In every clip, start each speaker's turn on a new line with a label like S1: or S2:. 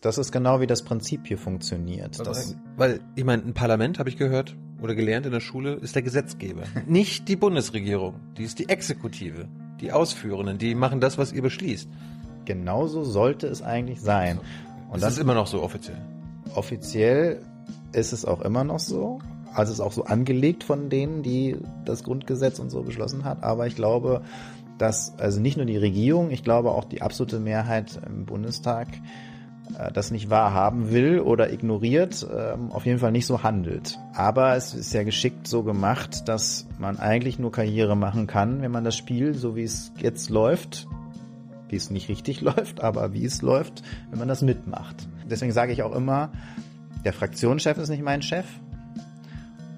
S1: Das ist genau wie das Prinzip hier funktioniert.
S2: weil,
S1: Das,
S2: weil ich meine, ein Parlament, habe ich gehört oder gelernt in der Schule, ist der Gesetzgeber. Nicht die Bundesregierung, die ist die Exekutive. Die Ausführenden, die machen das, was ihr beschließt.
S1: genauso sollte es eigentlich sein.
S2: Und
S1: Und
S2: das ist immer noch so offiziell.
S1: offiziell ist es auch immer noch so. Also es ist auch so angelegt von denen, die das Grundgesetz und so beschlossen hat. Aber ich glaube, dass also nicht nur die Regierung, ich glaube auch die absolute Mehrheit im Bundestag das nicht wahrhaben will oder ignoriert, ähm, auf jeden Fall nicht so handelt. Aber es ist ja geschickt so gemacht, dass man eigentlich nur Karriere machen kann, wenn man das Spiel, so wie es jetzt läuft, wie es nicht richtig läuft, aber wie es läuft, wenn man das mitmacht. Deswegen sage ich auch immer, der Fraktionschef ist nicht mein Chef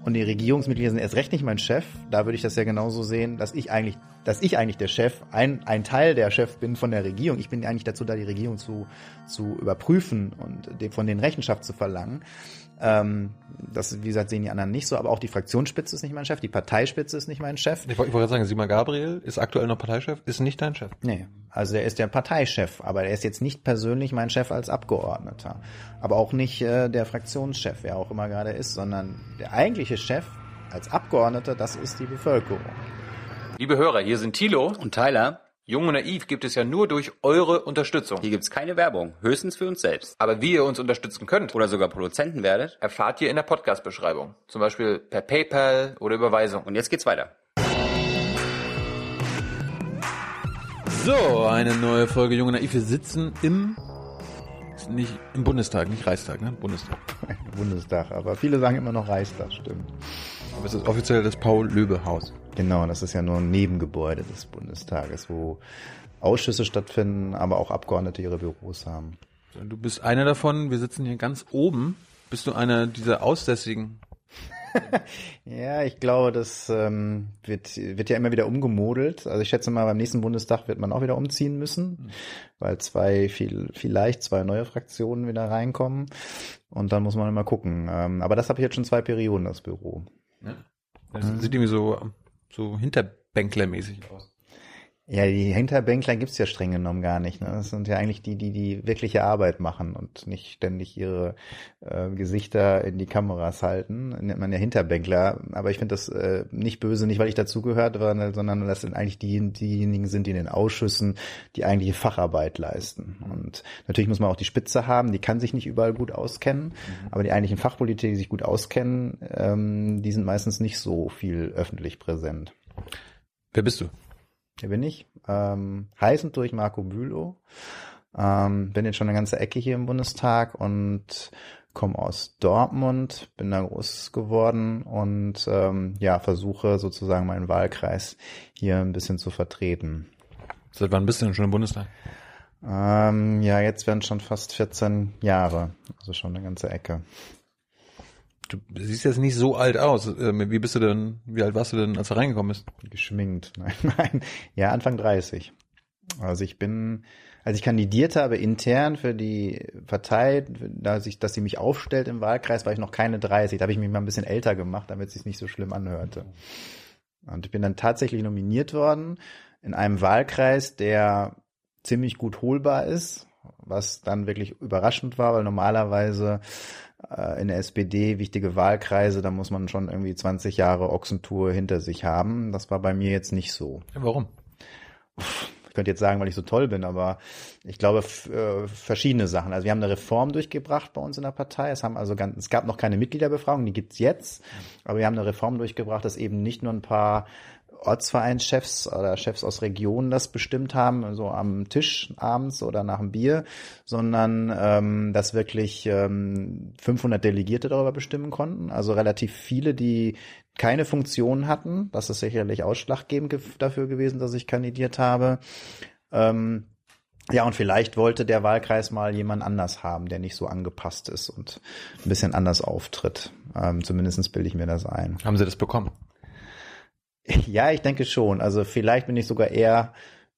S1: und die Regierungsmitglieder sind erst recht nicht mein Chef. Da würde ich das ja genauso sehen, dass ich eigentlich, dass ich eigentlich der Chef, ein, ein Teil der Chef bin von der Regierung. Ich bin eigentlich dazu da, die Regierung zu, zu überprüfen und von denen Rechenschaft zu verlangen. Ähm, das, wie gesagt, sehen die anderen nicht so, aber auch die Fraktionsspitze ist nicht mein Chef, die Parteispitze ist nicht mein Chef.
S2: Ich wollte ich wollte gerade sagen, Simon Gabriel ist aktuell noch Parteichef, ist nicht dein Chef.
S1: Nee, also er ist der Parteichef, aber er ist jetzt nicht persönlich mein Chef als Abgeordneter. Aber auch nicht äh, der Fraktionschef, wer auch immer gerade ist, sondern der eigentliche Chef als Abgeordneter, das ist die Bevölkerung.
S3: Liebe Hörer, hier sind Thilo.
S4: Und Tyler,
S3: Jung und Naiv gibt es ja nur durch eure Unterstützung.
S4: hier gibt's keine Werbung, höchstens für uns selbst.
S3: Aber wie ihr uns unterstützen könnt,
S4: Oder sogar Produzenten werdet.
S3: erfahrt ihr in der Podcast-Beschreibung. Zum Beispiel per PayPal oder Überweisung.
S4: Und jetzt geht's weiter.
S2: So, eine neue Folge Junge Naiv. Wir sitzen im, nicht im Bundestag, nicht Reichstag, ne? Bundestag.
S1: Bundestag, aber viele sagen immer noch Reichstag, stimmt.
S2: Aber es ist offiziell das Paul-Löbe-Haus.
S1: Genau, das ist ja nur ein Nebengebäude des Bundestages, wo Ausschüsse stattfinden, aber auch Abgeordnete ihre Büros haben.
S2: Du bist einer davon, wir sitzen hier ganz oben. Bist du einer dieser Aussässigen?
S1: Ja, ich glaube, das ähm, wird, wird ja immer wieder umgemodelt. Also ich schätze mal, beim nächsten Bundestag wird man auch wieder umziehen müssen, weil zwei, viel, vielleicht zwei neue Fraktionen wieder reinkommen. Und dann muss man immer gucken. Ähm, aber das habe ich jetzt schon zwei Perioden, das Büro.
S2: Das sieht irgendwie so, so Hinterbänklermäßig aus.
S1: Ja, die Hinterbänkler gibt's ja streng genommen gar nicht. Ne? Das sind ja eigentlich die, die die wirkliche Arbeit machen und nicht ständig ihre äh, Gesichter in die Kameras halten. Nennt man ja Hinterbänkler. Aber ich finde das äh, nicht böse, nicht weil ich dazugehört, sondern sondern das sind eigentlich die, diejenigen sind, die in den Ausschüssen die eigentliche Facharbeit leisten. Und natürlich muss man auch die Spitze haben, die kann sich nicht überall gut auskennen. Aber die eigentlichen Fachpolitiker, die sich gut auskennen, ähm, die sind meistens nicht so viel öffentlich präsent.
S2: Wer bist du?
S1: Hier bin ich. Ähm, heißend durch Marco Bülow. Ähm, bin jetzt schon eine ganze Ecke hier im Bundestag und komme aus Dortmund, bin da groß geworden und ähm, ja, versuche sozusagen meinen Wahlkreis hier ein bisschen zu vertreten.
S2: Seit wann bist du denn schon im Bundestag?
S1: Ähm, ja, jetzt werden schon fast 14 Jahre, also schon eine ganze Ecke.
S2: Du siehst jetzt nicht so alt aus. Ähm, Wie bist du denn, wie alt warst du denn, als du reingekommen bist?
S1: Geschminkt. Nein, nein. Ja, Anfang 30. Also ich bin, als ich kandidiert habe intern für die Partei, dass, ich, dass sie mich aufstellt im Wahlkreis, war ich noch keine 30. Da habe ich mich mal ein bisschen älter gemacht, damit es sich nicht so schlimm anhörte. Und ich bin dann tatsächlich nominiert worden in einem Wahlkreis, der ziemlich gut holbar ist, was dann wirklich überraschend war, weil normalerweise in der SPD wichtige Wahlkreise, da muss man schon irgendwie 20 Jahre Ochsentour hinter sich haben. Das war bei mir jetzt nicht so.
S2: Warum?
S1: Ich könnte jetzt sagen, weil ich so toll bin, aber ich glaube äh, verschiedene Sachen. Also wir haben eine Reform durchgebracht bei uns in der Partei. Es haben also ganz, es gab noch keine Mitgliederbefragung, die gibt's jetzt, aber wir haben eine Reform durchgebracht, dass eben nicht nur ein paar Ortsvereinschefs oder Chefs aus Regionen das bestimmt haben, so am Tisch abends oder nach dem Bier, sondern ähm, dass wirklich ähm, 500 Delegierte darüber bestimmen konnten. Also relativ viele, die keine Funktion hatten. Das ist sicherlich ausschlaggebend ge- dafür gewesen, dass ich kandidiert habe. Ähm, ja, und vielleicht wollte der Wahlkreis mal jemand anders haben, der nicht so angepasst ist und ein bisschen anders auftritt. Ähm, zumindest bilde ich mir das ein.
S2: Haben sie das bekommen?
S1: Ja, ich denke schon. Also vielleicht bin ich sogar eher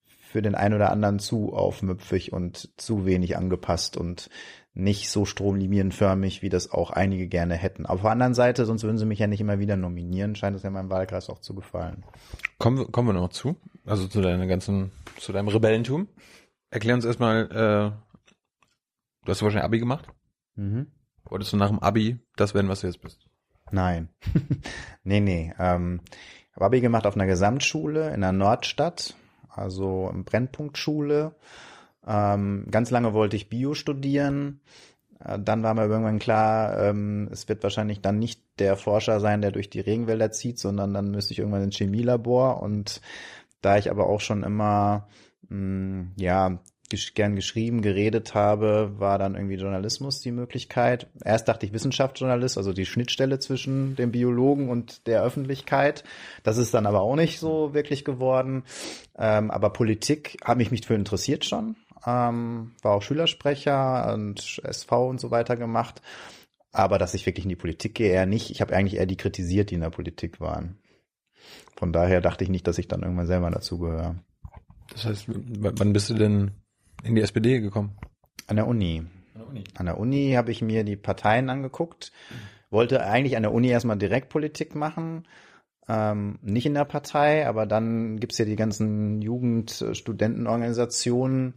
S1: für den einen oder anderen zu aufmüpfig und zu wenig angepasst und nicht so stromlinienförmig, wie das auch einige gerne hätten. Auf der anderen Seite, sonst würden sie mich ja nicht immer wieder nominieren, scheint es ja meinem Wahlkreis auch zu gefallen.
S2: Kommen, wir- kommen wir noch zu? Also zu deiner ganzen, zu deinem Rebellentum? Erklär uns erstmal, äh, Du hast wahrscheinlich Abi gemacht?
S1: Mhm.
S2: Wolltest du nach dem Abi das werden, was du jetzt bist?
S1: Nein. nee, nee. Ähm, habe Abi gemacht auf einer Gesamtschule in der Nordstadt, also im Brennpunktschule. Ähm, ganz lange wollte ich Bio studieren. Äh, Dann war mir irgendwann klar, ähm, es wird wahrscheinlich dann nicht der Forscher sein, der durch die Regenwälder zieht, sondern dann müsste ich irgendwann ins Chemielabor. Und da ich aber auch schon immer, mh, ja, gesch gern geschrieben, geredet habe, war dann irgendwie Journalismus die Möglichkeit. Erst dachte ich Wissenschaftsjournalist, also die Schnittstelle zwischen dem Biologen und der Öffentlichkeit. Das ist dann aber auch nicht so wirklich geworden. Ähm, aber Politik habe ich mich für interessiert schon. Ähm, war auch Schülersprecher und SV und so weiter gemacht. Aber dass ich wirklich in die Politik gehe, eher nicht. Ich habe eigentlich eher die kritisiert, die in der Politik waren. Von daher dachte ich nicht, dass ich dann irgendwann selber dazugehöre.
S2: Das heißt, wann bist du denn in die SPD gekommen?
S1: An der Uni. An der Uni habe ich mir die Parteien angeguckt, wollte eigentlich an der Uni erstmal direkt Politik machen, ähm, nicht in der Partei, aber dann gibt's ja die ganzen Jugend-Studentenorganisationen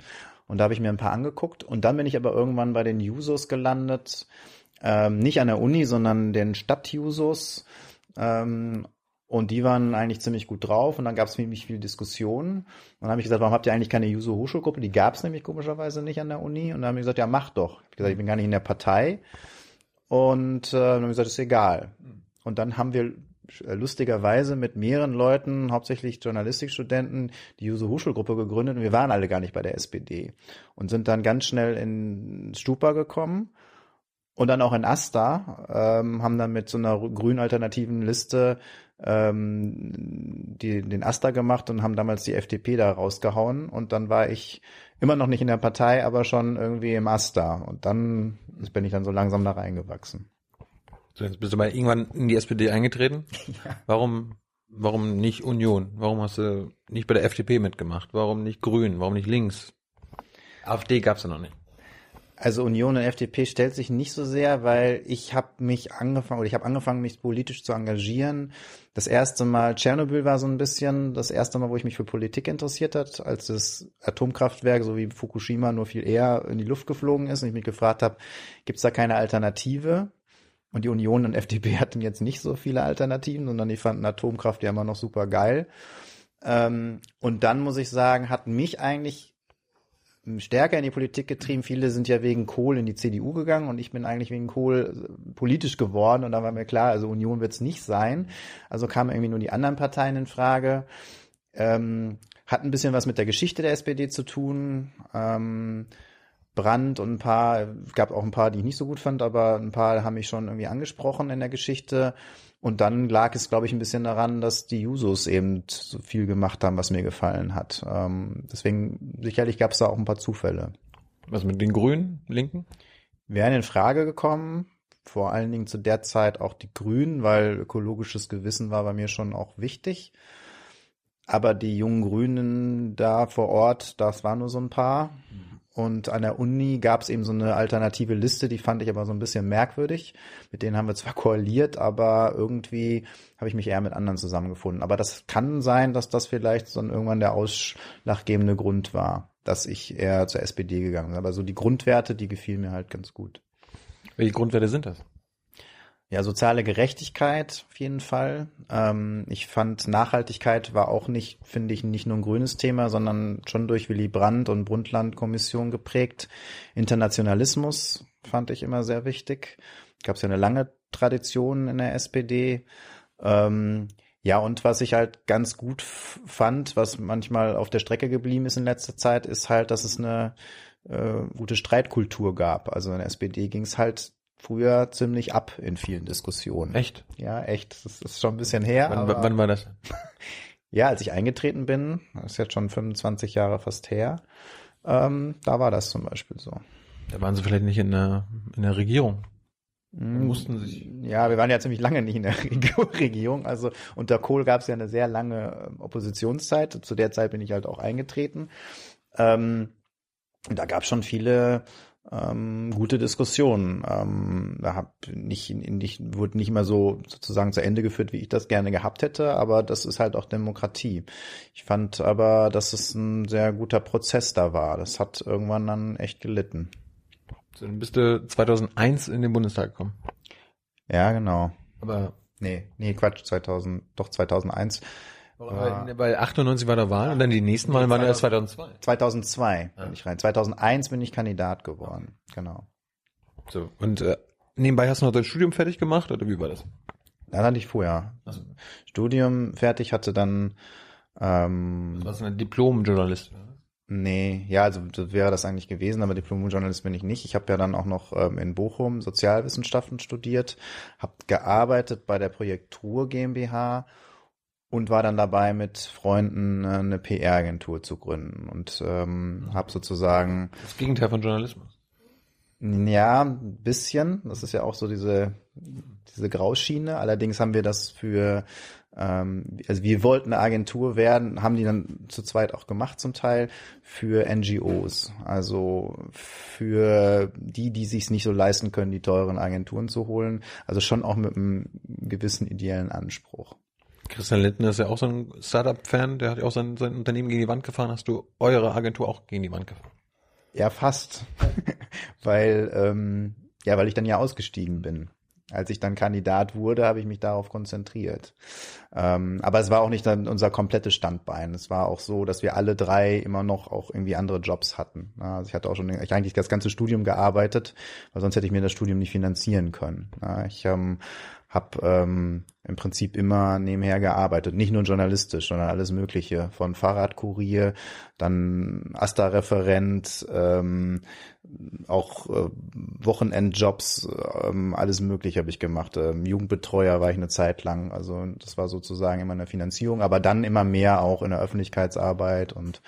S1: und da habe ich mir ein paar angeguckt. Und dann bin ich aber irgendwann bei den Jusos gelandet, ähm, nicht an der Uni, sondern den Stadtjusos. Ähm, und die waren eigentlich ziemlich gut drauf und dann gab es ziemlich viel Diskussionen. Und dann habe ich gesagt, warum habt ihr eigentlich keine Juso-Hochschulgruppe? Die gab es nämlich komischerweise nicht an der Uni. Und dann haben die gesagt, ja, mach doch. Ich habe gesagt, ich bin gar nicht in der Partei. Und äh, dann haben wir gesagt, ist egal. Und dann haben wir äh, lustigerweise mit mehreren Leuten, hauptsächlich Journalistikstudenten, die Juso Hochschulgruppe gegründet und wir waren alle gar nicht bei der SPD und sind dann ganz schnell in Stupa gekommen und dann auch in Asta, ähm, haben dann mit so einer grün alternativen Liste ähm, die, den Asta gemacht und haben damals die FDP da rausgehauen und dann war ich immer noch nicht in der Partei, aber schon irgendwie im Asta und dann bin ich dann so langsam da reingewachsen.
S2: So, jetzt bist du mal irgendwann in die SPD eingetreten. Warum, warum nicht Union? Warum hast du nicht bei der FDP mitgemacht? Warum nicht Grün? Warum nicht links? AfD gab's ja noch nicht.
S1: Also Union und FDP stellt sich nicht so sehr, weil ich habe mich angefangen oder ich habe angefangen, mich politisch zu engagieren. Das erste Mal Tschernobyl war so ein bisschen das erste Mal, wo ich mich für Politik interessiert hat, als das Atomkraftwerk so wie Fukushima nur viel eher in die Luft geflogen ist und ich mich gefragt habe, gibt es da keine Alternative? Und die Union und FDP hatten jetzt nicht so viele Alternativen, sondern die fanden Atomkraft ja immer noch super geil. Ähm, und dann muss ich sagen, hat mich eigentlich stärker in die Politik getrieben. Viele sind ja wegen Kohl in die CDU gegangen und ich bin eigentlich wegen Kohl politisch geworden und da war mir klar, also Union wird es nicht sein. Also kamen irgendwie nur die anderen Parteien in Frage. Ähm, hat ein bisschen was mit der Geschichte der SPD zu tun. Ähm, Brand und ein paar, gab auch ein paar, die ich nicht so gut fand, aber ein paar haben mich schon irgendwie angesprochen in der Geschichte. Und dann lag es, glaube ich, ein bisschen daran, dass die Jusos eben so viel gemacht haben, was mir gefallen hat. Ähm, deswegen, sicherlich gab es da auch ein paar Zufälle.
S2: Was mit den Grünen, Linken?
S1: Wären in Frage gekommen, vor allen Dingen zu der Zeit auch die Grünen, weil ökologisches Gewissen war bei mir schon auch wichtig. Aber die jungen Grünen da vor Ort, das waren nur so ein paar. Und an der Uni gab es eben so eine alternative Liste, die fand ich aber so ein bisschen merkwürdig. Mit denen haben wir zwar koaliert, aber irgendwie habe ich mich eher mit anderen zusammengefunden. Aber das kann sein, dass das vielleicht dann irgendwann der ausschlaggebende Grund war, dass ich eher zur SPD gegangen bin. Aber so die Grundwerte, die gefielen mir halt ganz gut.
S2: Welche Grundwerte sind das?
S1: Ja, soziale Gerechtigkeit auf jeden Fall. Ähm, ich fand Nachhaltigkeit war auch nicht, finde ich, nicht nur ein grünes Thema, sondern schon durch Willy Brandt und Brundtland-Kommission geprägt. Internationalismus fand ich immer sehr wichtig. Gab es ja eine lange Tradition in der SPD. Ähm, ja, und was ich halt ganz gut fand, was manchmal auf der Strecke geblieben ist in letzter Zeit, ist halt, dass es eine äh, gute Streitkultur gab. Also in der SPD ging es halt früher ziemlich ab in vielen Diskussionen.
S2: Echt?
S1: Ja, echt. Das ist schon ein bisschen her.
S2: Wann, wann war das?
S1: Ja, als ich eingetreten bin, das ist jetzt schon 25 Jahre fast her, ähm, da war das zum Beispiel so.
S2: Da waren sie vielleicht nicht in der, in der Regierung.
S1: Mhm.
S2: Mussten sich.
S1: Ja, wir waren ja ziemlich lange nicht in der Regierung. Also unter Kohl gab es ja eine sehr lange ähm, Oppositionszeit. Zu der Zeit bin ich halt auch eingetreten. Ähm, da gab es schon viele ähm, gute Diskussionen. Ähm, da hab nicht, nicht, wurde nicht immer so sozusagen zu Ende geführt, wie ich das gerne gehabt hätte, aber das ist halt auch Demokratie. Ich fand aber, dass es ein sehr guter Prozess da war. Das hat irgendwann dann echt gelitten.
S2: Dann bist du 2001 in den Bundestag gekommen.
S1: Ja, genau.
S2: Aber
S1: Nee, nee, Quatsch, 2000, doch 2001.
S2: weil, weil 98 war der Wahl und dann die nächsten Wahlen waren erst 2002.
S1: 2002 bin ich rein. 2001 bin ich Kandidat geworden. Genau.
S2: So, und äh, nebenbei hast du noch dein Studium fertig gemacht oder wie war das?
S1: Dann hatte ich vorher
S2: Also,
S1: Studium fertig, hatte dann ähm,
S2: du warst ein Diplom-Journalist.
S1: Nee, ja, also das wäre das eigentlich gewesen, aber Diplom-Journalist bin ich nicht. Ich habe ja dann auch noch ähm, in Bochum Sozialwissenschaften studiert, habe gearbeitet bei der Projektur GmbH und war dann dabei, mit Freunden äh, eine PR-Agentur zu gründen und ähm, habe sozusagen
S2: Das Gegenteil von Journalismus.
S1: ja, ein bisschen. Das ist ja auch so diese, diese Grauschiene. Allerdings haben wir das für, ähm, also wir wollten eine Agentur werden, haben die dann zu zweit auch gemacht zum Teil, für NGOs. Also für die, die sich nicht so leisten können, die teuren Agenturen zu holen. Also schon auch mit einem gewissen ideellen Anspruch.
S2: Christian Lindner ist ja auch so ein Startup-Fan, der hat ja auch sein, sein Unternehmen gegen die Wand gefahren. Hast du eure Agentur auch gegen die Wand gefahren?
S1: Ja, fast. weil, ähm, ja, weil ich dann ja ausgestiegen bin. Als ich dann Kandidat wurde, habe ich mich darauf konzentriert. Ähm, aber es war auch nicht dann unser komplettes Standbein. Es war auch so, dass wir alle drei immer noch auch irgendwie andere Jobs hatten. Also ich hatte auch schon ich eigentlich das ganze Studium gearbeitet, weil sonst hätte ich mir das Studium nicht finanzieren können. Ich ähm, habe ähm, im Prinzip immer nebenher gearbeitet, nicht nur journalistisch, sondern alles Mögliche, von Fahrradkurier, dann Asta-Referent, ähm, auch äh, Wochenendjobs, ähm, alles Mögliche habe ich gemacht. Ähm, Jugendbetreuer war ich eine Zeit lang, also das war sozusagen immer eine Finanzierung, aber dann immer mehr auch in der Öffentlichkeitsarbeit und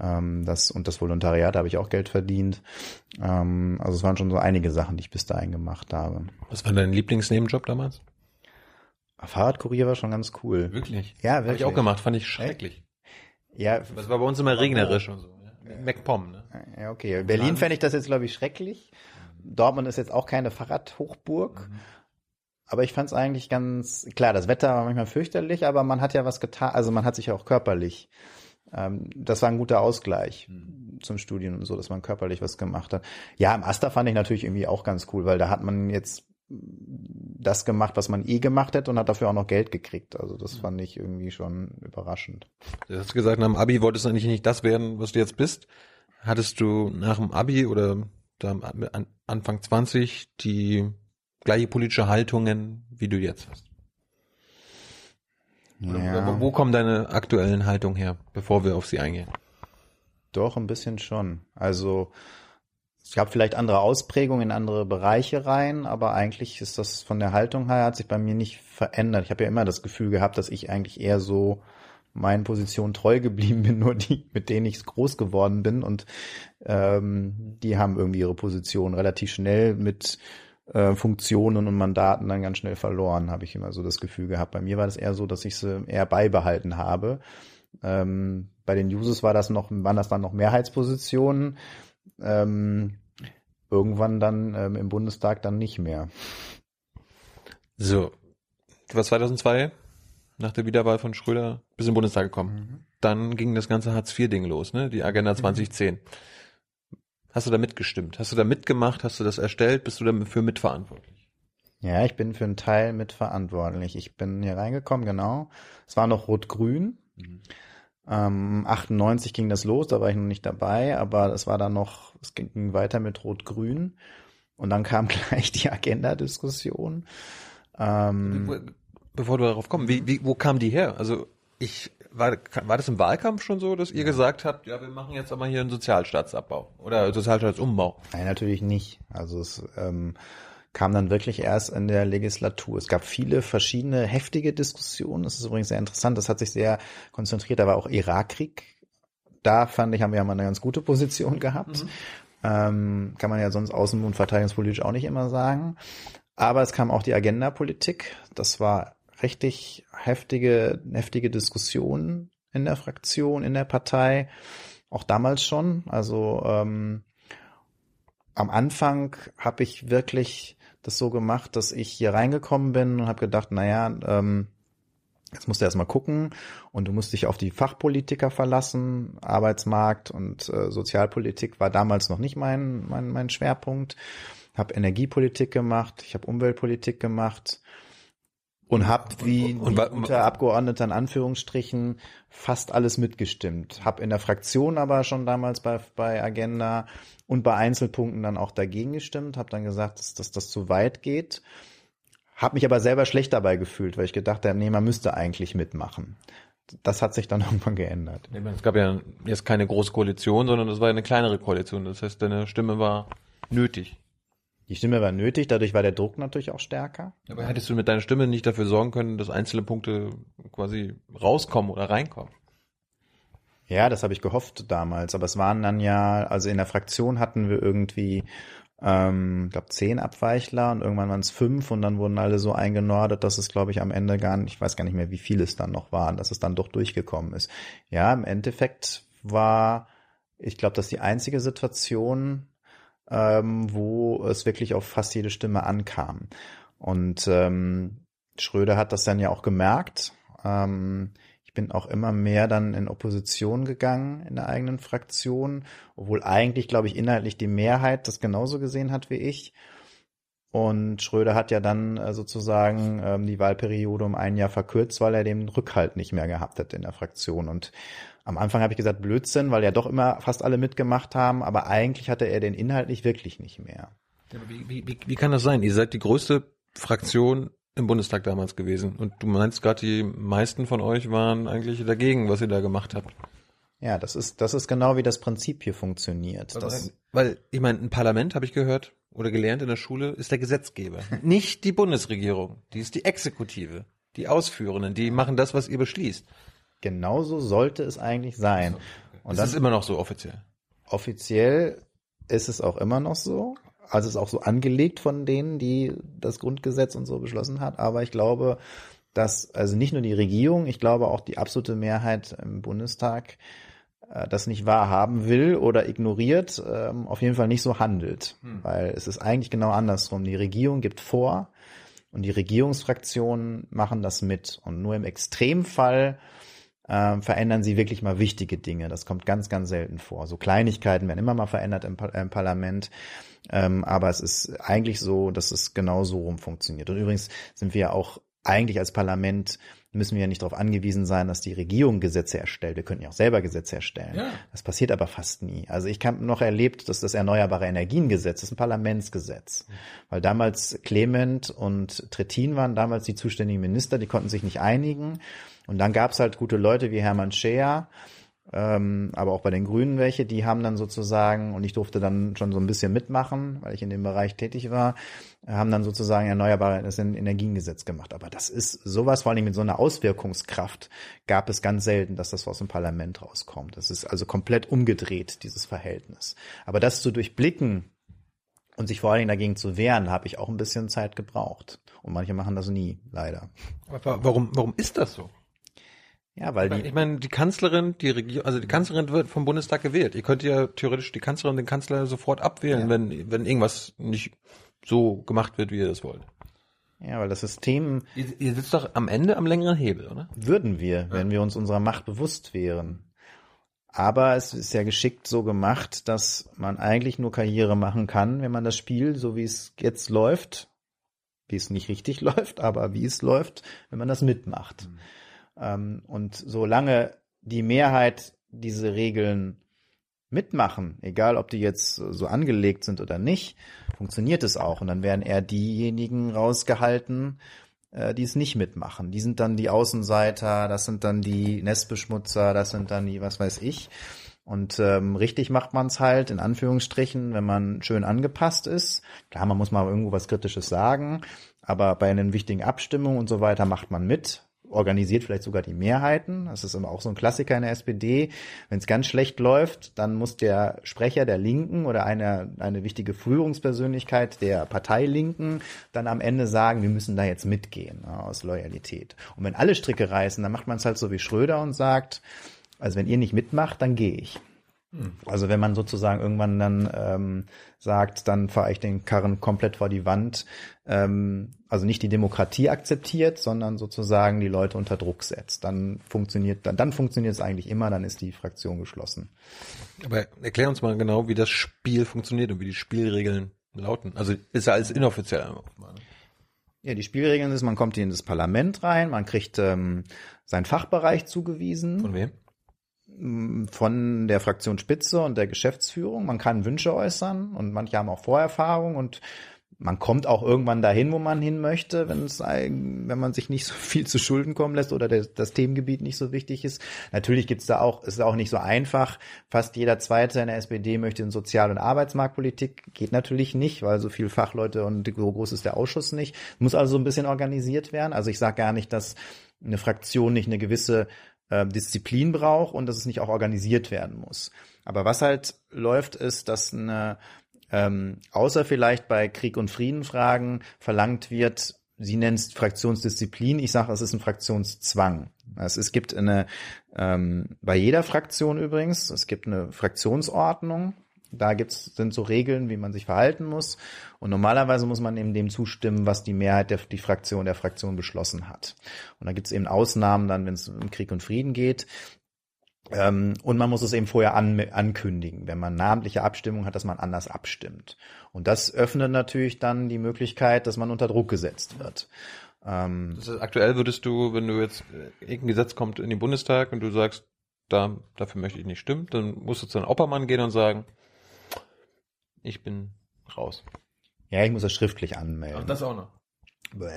S1: ähm, das und das Volontariat habe ich auch Geld verdient. Ähm, also es waren schon so einige Sachen, die ich bis dahin gemacht habe.
S2: Was war dein Lieblingsnebenjob damals?
S1: Fahrradkurier war schon ganz cool.
S2: Wirklich?
S1: Ja,
S2: Habe
S1: wirklich.
S2: ich auch gemacht, fand ich schrecklich.
S1: Ja,
S2: Das war bei uns immer regnerisch und so. Ja. MacPom, ne?
S1: ja okay. In Berlin fände ich das jetzt, glaube ich, schrecklich. Dortmund ist jetzt auch keine Fahrradhochburg. Aber ich fand es eigentlich ganz, klar, das Wetter war manchmal fürchterlich, aber man hat ja was getan, also man hat sich ja auch körperlich, das war ein guter Ausgleich zum Studium und so, dass man körperlich was gemacht hat. Ja, im Asta fand ich natürlich irgendwie auch ganz cool, weil da hat man jetzt das gemacht, was man eh gemacht hätte und hat dafür auch noch Geld gekriegt. Also das fand ich irgendwie schon überraschend.
S2: Du hast gesagt, nach dem Abi wolltest du eigentlich nicht das werden, was du jetzt bist. Hattest du nach dem Abi oder da an- Anfang 20 die gleiche politische Haltungen, wie du jetzt hast?
S1: Ja.
S2: Wo, wo kommen deine aktuellen Haltungen her, bevor wir auf sie eingehen?
S1: Doch, ein bisschen schon. Also es gab vielleicht andere Ausprägungen in andere Bereiche rein, aber eigentlich ist das von der Haltung her hat sich bei mir nicht verändert. Ich habe ja immer das Gefühl gehabt, dass ich eigentlich eher so meinen Positionen treu geblieben bin, nur die, mit denen ich groß geworden bin und ähm, die haben irgendwie ihre Position relativ schnell mit äh, Funktionen und Mandaten dann ganz schnell verloren, habe ich immer so das Gefühl gehabt. Bei mir war das eher so, dass ich sie eher beibehalten habe. Ähm, bei den Users war das noch, waren das dann noch Mehrheitspositionen. Ähm, irgendwann dann ähm, im Bundestag dann nicht mehr.
S2: So, du warst 2002 nach der Wiederwahl von Schröder bis in den Bundestag gekommen. Dann ging das ganze Hartz-IV-Ding los, ne? Die Agenda 2010. Hast du da mitgestimmt? Hast du da mitgemacht? Hast du das erstellt? Bist du dafür mitverantwortlich?
S1: Ja, ich bin für einen Teil mitverantwortlich. Ich bin hier reingekommen, genau. Es war noch Rot-Grün. Ähm, 98 ging das los, da war ich noch nicht dabei, aber es war dann noch, es ging weiter mit Rot-Grün. Und dann kam gleich die Agenda-Diskussion. Ähm,
S2: Bevor du darauf kommst, wie, wie, wo kam die her? Also ich war, war das im Wahlkampf schon so, dass ihr gesagt habt, ja, wir machen jetzt aber hier einen Sozialstaatsabbau oder Sozialstaatsumbau?
S1: Nein, natürlich nicht. Also es ähm, kam dann wirklich erst in der Legislatur. Es gab viele verschiedene heftige Diskussionen. Das ist übrigens sehr interessant. Das hat sich sehr konzentriert. Da war auch Irakkrieg. Da fand ich, haben wir ja mal eine ganz gute Position gehabt. Ähm, kann man ja sonst außen- und verteidigungspolitisch auch nicht immer sagen. Aber es kam auch die Agenda-Politik. Das war richtig heftige, heftige Diskussionen in der Fraktion, in der Partei. Auch damals schon. Also ähm, am Anfang habe ich wirklich das so gemacht, dass ich hier reingekommen bin und habe gedacht, naja, ähm, Jetzt musst du erstmal gucken und du musst dich auf die Fachpolitiker verlassen. Arbeitsmarkt und äh, Sozialpolitik war damals noch nicht mein, mein, mein Schwerpunkt. Habe Energiepolitik gemacht, ich habe Umweltpolitik gemacht und habe wie
S2: und,
S1: unter Abgeordneter in Anführungsstrichen fast alles mitgestimmt. Habe in der Fraktion aber schon damals bei, bei Agenda und bei Einzelpunkten dann auch dagegen gestimmt. Habe dann gesagt, dass, dass das zu weit geht habe mich aber selber schlecht dabei gefühlt, weil ich gedacht habe, nee, man müsste eigentlich mitmachen. Das hat sich dann irgendwann geändert.
S2: Es gab ja jetzt keine große Koalition, sondern es war eine kleinere Koalition. Das heißt, deine Stimme war nötig.
S1: Die Stimme war nötig, dadurch war der Druck natürlich auch stärker.
S2: Aber hättest du mit deiner Stimme nicht dafür sorgen können, dass einzelne Punkte quasi rauskommen oder reinkommen?
S1: Ja, das habe ich gehofft damals, aber es waren dann ja, also in der Fraktion hatten wir irgendwie ähm, glaube zehn Abweichler und irgendwann waren es fünf und dann wurden alle so eingenordet, dass es, glaube ich, am Ende gar nicht, ich weiß gar nicht mehr, wie viele es dann noch waren, dass es dann doch durchgekommen ist. Ja, im Endeffekt war, ich glaube, das die einzige Situation, ähm, wo es wirklich auf fast jede Stimme ankam. Und ähm, Schröder hat das dann ja auch gemerkt. Ähm, bin auch immer mehr dann in Opposition gegangen in der eigenen Fraktion, obwohl eigentlich, glaube ich, inhaltlich die Mehrheit das genauso gesehen hat wie ich. Und Schröder hat ja dann äh, sozusagen ähm, die Wahlperiode um ein Jahr verkürzt, weil er den Rückhalt nicht mehr gehabt hat in der Fraktion. Und am Anfang habe ich gesagt Blödsinn, weil ja doch immer fast alle mitgemacht haben, aber eigentlich hatte er den inhaltlich wirklich nicht mehr.
S2: Wie, wie, wie kann das sein? Ihr seid die größte Fraktion im Bundestag damals gewesen. Und du meinst gerade, die meisten von euch waren eigentlich dagegen, was ihr da gemacht habt.
S1: Ja, das ist, das ist genau wie das Prinzip hier funktioniert.
S2: Weil,
S1: das,
S2: weil ich meine, ein Parlament, habe ich gehört oder gelernt in der Schule, ist der Gesetzgeber. Nicht die Bundesregierung, die ist die Exekutive, die Ausführenden, die machen das, was ihr beschließt.
S1: Genauso sollte es eigentlich sein.
S2: Und das ist immer noch so offiziell.
S1: Offiziell ist es auch immer noch so also ist auch so angelegt von denen, die das Grundgesetz und so beschlossen hat. Aber ich glaube, dass also nicht nur die Regierung, ich glaube auch die absolute Mehrheit im Bundestag äh, das nicht wahrhaben will oder ignoriert, ähm, auf jeden Fall nicht so handelt. Hm. Weil es ist eigentlich genau andersrum. Die Regierung gibt vor und die Regierungsfraktionen machen das mit. Und nur im Extremfall äh, verändern sie wirklich mal wichtige Dinge. Das kommt ganz, ganz selten vor. So Kleinigkeiten werden immer mal verändert im, Par im Parlament. Ähm, aber es ist eigentlich so, dass es genau so rum funktioniert. Und übrigens sind wir ja auch eigentlich als Parlament müssen wir ja nicht darauf angewiesen sein, dass die Regierung Gesetze erstellt. Wir könnten ja auch selber Gesetze erstellen. Ja. Das passiert aber fast nie. Also ich habe noch erlebt, dass das Erneuerbare Energiengesetz das ist ein Parlamentsgesetz. Weil damals Clement und Trittin waren damals die zuständigen Minister, die konnten sich nicht einigen. Und dann gab es halt gute Leute wie Hermann Scheer, ähm, aber auch bei den Grünen welche, die haben dann sozusagen, und ich durfte dann schon so ein bisschen mitmachen, weil ich in dem Bereich tätig war, haben dann sozusagen erneuerbare Energiengesetz gemacht. Aber das ist sowas, vor allem mit so einer Auswirkungskraft, gab es ganz selten, dass das aus dem Parlament rauskommt. Das ist also komplett umgedreht, dieses Verhältnis. Aber das zu durchblicken und sich vor allen Dingen dagegen zu wehren, habe ich auch ein bisschen Zeit gebraucht. Und manche machen das nie, leider.
S2: Aber warum, warum ist das so?
S1: Ja, weil die.
S2: Ich meine, die Kanzlerin, die Regierung, also die Kanzlerin wird vom Bundestag gewählt. Ihr könnt ja theoretisch die Kanzlerin, den Kanzler sofort abwählen, ja. wenn, wenn irgendwas nicht so gemacht wird, wie ihr das wollt.
S1: Ja, weil das System.
S2: Ihr, ihr sitzt doch am Ende am längeren Hebel, oder?
S1: Würden wir, ja. wenn wir uns unserer Macht bewusst wären. Aber es ist ja geschickt so gemacht, dass man eigentlich nur Karriere machen kann, wenn man das Spiel, so wie es jetzt läuft, wie es nicht richtig läuft, aber wie es läuft, wenn man das mitmacht. Mhm. Ähm, und solange die Mehrheit diese Regeln mitmachen, egal ob die jetzt so angelegt sind oder nicht, funktioniert es auch. Und dann werden eher diejenigen rausgehalten, äh, die es nicht mitmachen. Die sind dann die Außenseiter, das sind dann die Nestbeschmutzer, das sind dann die, was weiß ich. Und ähm, richtig macht man es halt, in Anführungsstrichen, wenn man schön angepasst ist. Klar, man muss mal irgendwo was Kritisches sagen, aber bei einen wichtigen Abstimmungen und so weiter macht man mit organisiert vielleicht sogar die Mehrheiten. Das ist immer auch so ein Klassiker in der SPD. Wenn es ganz schlecht läuft, dann muss der Sprecher der Linken oder eine, eine wichtige Führungspersönlichkeit der Partei Linken dann am Ende sagen, wir müssen da jetzt mitgehen aus Loyalität. Und wenn alle Stricke reißen, dann macht man es halt so wie Schröder und sagt, also wenn ihr nicht mitmacht, dann gehe ich. Also wenn man sozusagen irgendwann dann ähm, sagt, dann fahre ich den Karren komplett vor die Wand, ähm, also nicht die Demokratie akzeptiert, sondern sozusagen die Leute unter Druck setzt, dann funktioniert, dann, dann funktioniert es eigentlich immer, dann ist die Fraktion geschlossen.
S2: Aber erklär uns mal genau, wie das Spiel funktioniert und wie die Spielregeln lauten. Also ist ja alles inoffiziell. mal, ne?
S1: Ja, die Spielregeln ist, man kommt hier in das Parlament rein, man kriegt ähm, seinen Fachbereich zugewiesen.
S2: Von wem?
S1: von der Fraktion Spitze und der Geschäftsführung. Man kann Wünsche äußern und manche haben auch Vorerfahrung und man kommt auch irgendwann dahin, wo man hin möchte, wenn es, wenn man sich nicht so viel zu Schulden kommen lässt oder der, das Themengebiet nicht so wichtig ist. Natürlich gibt's da auch, ist auch nicht so einfach. Fast jeder Zweite in der SPD möchte in Sozial- und Arbeitsmarktpolitik. Geht natürlich nicht, weil so viel Fachleute und so groß ist der Ausschuss nicht. Muss also so ein bisschen organisiert werden. Also ich sage gar nicht, dass eine Fraktion nicht eine gewisse äh, Disziplin braucht und dass es nicht auch organisiert werden muss. Aber was halt läuft, ist, dass eine, ähm, außer vielleicht bei Krieg und Frieden Fragen verlangt wird, sie nennt Fraktionsdisziplin, ich sage, es ist ein Fraktionszwang. Also es gibt eine, ähm, bei jeder Fraktion übrigens, es gibt eine Fraktionsordnung, da gibt's, sind so Regeln, wie man sich verhalten muss. Und normalerweise muss man eben dem zustimmen, was die Mehrheit der die Fraktion der Fraktion beschlossen hat. Und da gibt's eben Ausnahmen dann, wenn es um Krieg und Frieden geht. Ähm, und man muss es eben vorher an, ankündigen, wenn man namentliche Abstimmung hat, dass man anders abstimmt. Und das öffnet natürlich dann die Möglichkeit, dass man unter Druck gesetzt wird. Ähm,
S2: Das aktuell würdest du, wenn du jetzt äh, irgendein Gesetz kommt in den Bundestag und du sagst, da, dafür möchte ich nicht stimmen, dann musst du zu einem Oppermann gehen und sagen, ich bin raus.
S1: ja, ich muss das schriftlich anmelden.
S2: das auch noch.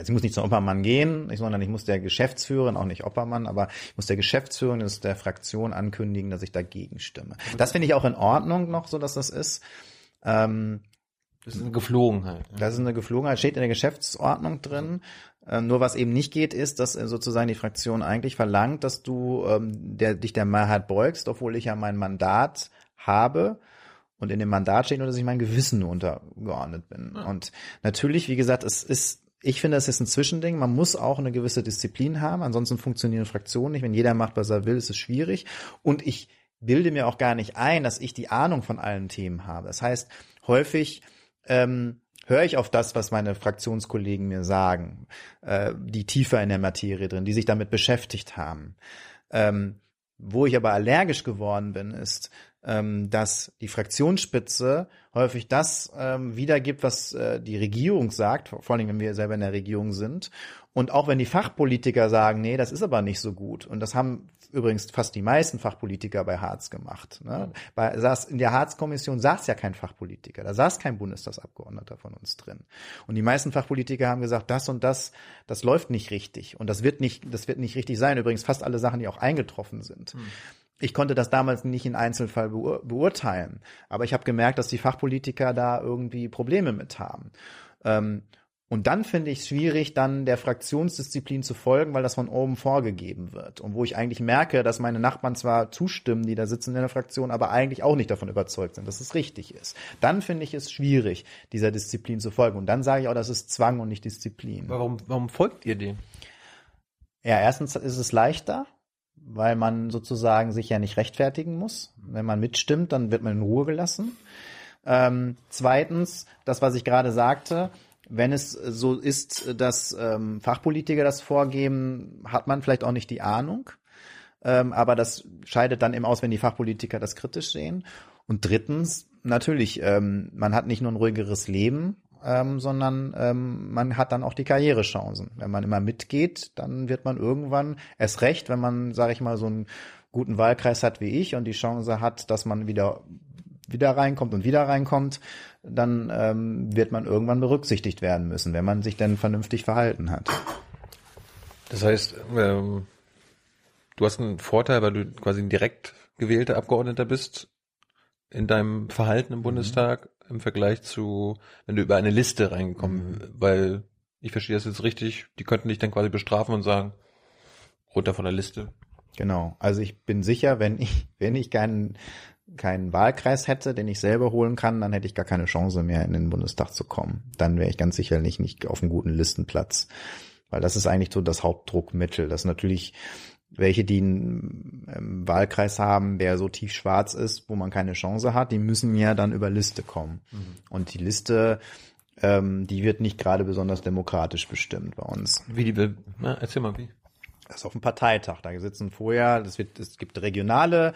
S1: Ich muss nicht zum Oppermann gehen, sondern ich muss der Geschäftsführerin, auch nicht Oppermann, aber ich muss der Geschäftsführerin des der Fraktion ankündigen, dass ich dagegen stimme. Das finde ich auch in Ordnung noch, so dass das ist. Ähm,
S2: Das ist eine Geflogenheit.
S1: das ist eine Geflogenheit, steht in der Geschäftsordnung drin. Ähm, nur was eben nicht geht, ist, dass äh, sozusagen die Fraktion eigentlich verlangt, dass du ähm, der, dich der Mehrheit beugst, obwohl ich ja mein Mandat habe. Und in dem Mandat steht nur, dass ich mein Gewissen nur untergeordnet bin. Und natürlich, wie gesagt, es ist, ich finde, es ist ein Zwischending. Man muss auch eine gewisse Disziplin haben. Ansonsten funktionieren Fraktionen nicht. Wenn jeder macht, was er will, ist es schwierig. Und ich bilde mir auch gar nicht ein, dass ich die Ahnung von allen Themen habe. Das heißt, häufig ähm, höre ich auf das, was meine Fraktionskollegen mir sagen, äh, die tiefer in der Materie drin, die sich damit beschäftigt haben. Ähm, wo ich aber allergisch geworden bin, ist, ähm, dass die Fraktionsspitze häufig das ähm, wiedergibt, was äh, die Regierung sagt, vor allem wenn wir selber in der Regierung sind. Und auch wenn die Fachpolitiker sagen, nee, das ist aber nicht so gut. Und das haben übrigens fast die meisten Fachpolitiker bei Harz gemacht. Ne? Bei, saß, in der Harz-Kommission saß ja kein Fachpolitiker, da saß kein Bundestagsabgeordneter von uns drin. Und die meisten Fachpolitiker haben gesagt, das und das, das läuft nicht richtig. Und das wird nicht, das wird nicht richtig sein. Übrigens fast alle Sachen, die auch eingetroffen sind. Ich konnte das damals nicht in Einzelfall beur beurteilen, aber ich habe gemerkt, dass die Fachpolitiker da irgendwie Probleme mit haben. Ähm, und dann finde ich es schwierig, dann der Fraktionsdisziplin zu folgen, weil das von oben vorgegeben wird. Und wo ich eigentlich merke, dass meine Nachbarn zwar zustimmen, die da sitzen in der Fraktion, aber eigentlich auch nicht davon überzeugt sind, dass es richtig ist. Dann finde ich es schwierig, dieser Disziplin zu folgen. Und dann sage ich auch, das ist Zwang und nicht Disziplin.
S2: Warum, warum folgt ihr dem?
S1: Ja, erstens ist es leichter, weil man sozusagen sich ja nicht rechtfertigen muss. Wenn man mitstimmt, dann wird man in Ruhe gelassen. Ähm, zweitens, das, was ich gerade sagte, wenn es so ist, dass ähm, Fachpolitiker das vorgeben, hat man vielleicht auch nicht die Ahnung. Ähm, aber das scheidet dann eben aus, wenn die Fachpolitiker das kritisch sehen. Und drittens, natürlich, ähm, man hat nicht nur ein ruhigeres Leben, ähm, sondern ähm, man hat dann auch die Karrierechancen. Wenn man immer mitgeht, dann wird man irgendwann erst recht, wenn man, sage ich mal, so einen guten Wahlkreis hat wie ich und die Chance hat, dass man wieder wieder reinkommt und wieder reinkommt, dann ähm, wird man irgendwann berücksichtigt werden müssen, wenn man sich denn vernünftig verhalten hat.
S2: Das heißt, ähm, du hast einen Vorteil, weil du quasi ein direkt gewählter Abgeordneter bist in deinem Verhalten im Bundestag im Vergleich zu, wenn du über eine Liste reingekommen, weil ich verstehe das jetzt richtig, die könnten dich dann quasi bestrafen und sagen, runter von der Liste.
S1: Genau. Also ich bin sicher, wenn ich, wenn ich keinen, keinen Wahlkreis hätte, den ich selber holen kann, dann hätte ich gar keine Chance mehr, in den Bundestag zu kommen. Dann wäre ich ganz sicherlich nicht auf einem guten Listenplatz. Weil das ist eigentlich so das Hauptdruckmittel. Das natürlich welche, die einen ähm, Wahlkreis haben, der so tief schwarz ist, wo man keine Chance hat, die müssen ja dann über Liste kommen. Und die Liste, ähm, die wird nicht gerade besonders demokratisch bestimmt bei uns.
S2: Wie die, na, erzähl mal, wie.
S1: Das ist auf dem Parteitag. Da sitzen vorher, das wird, es gibt regionale,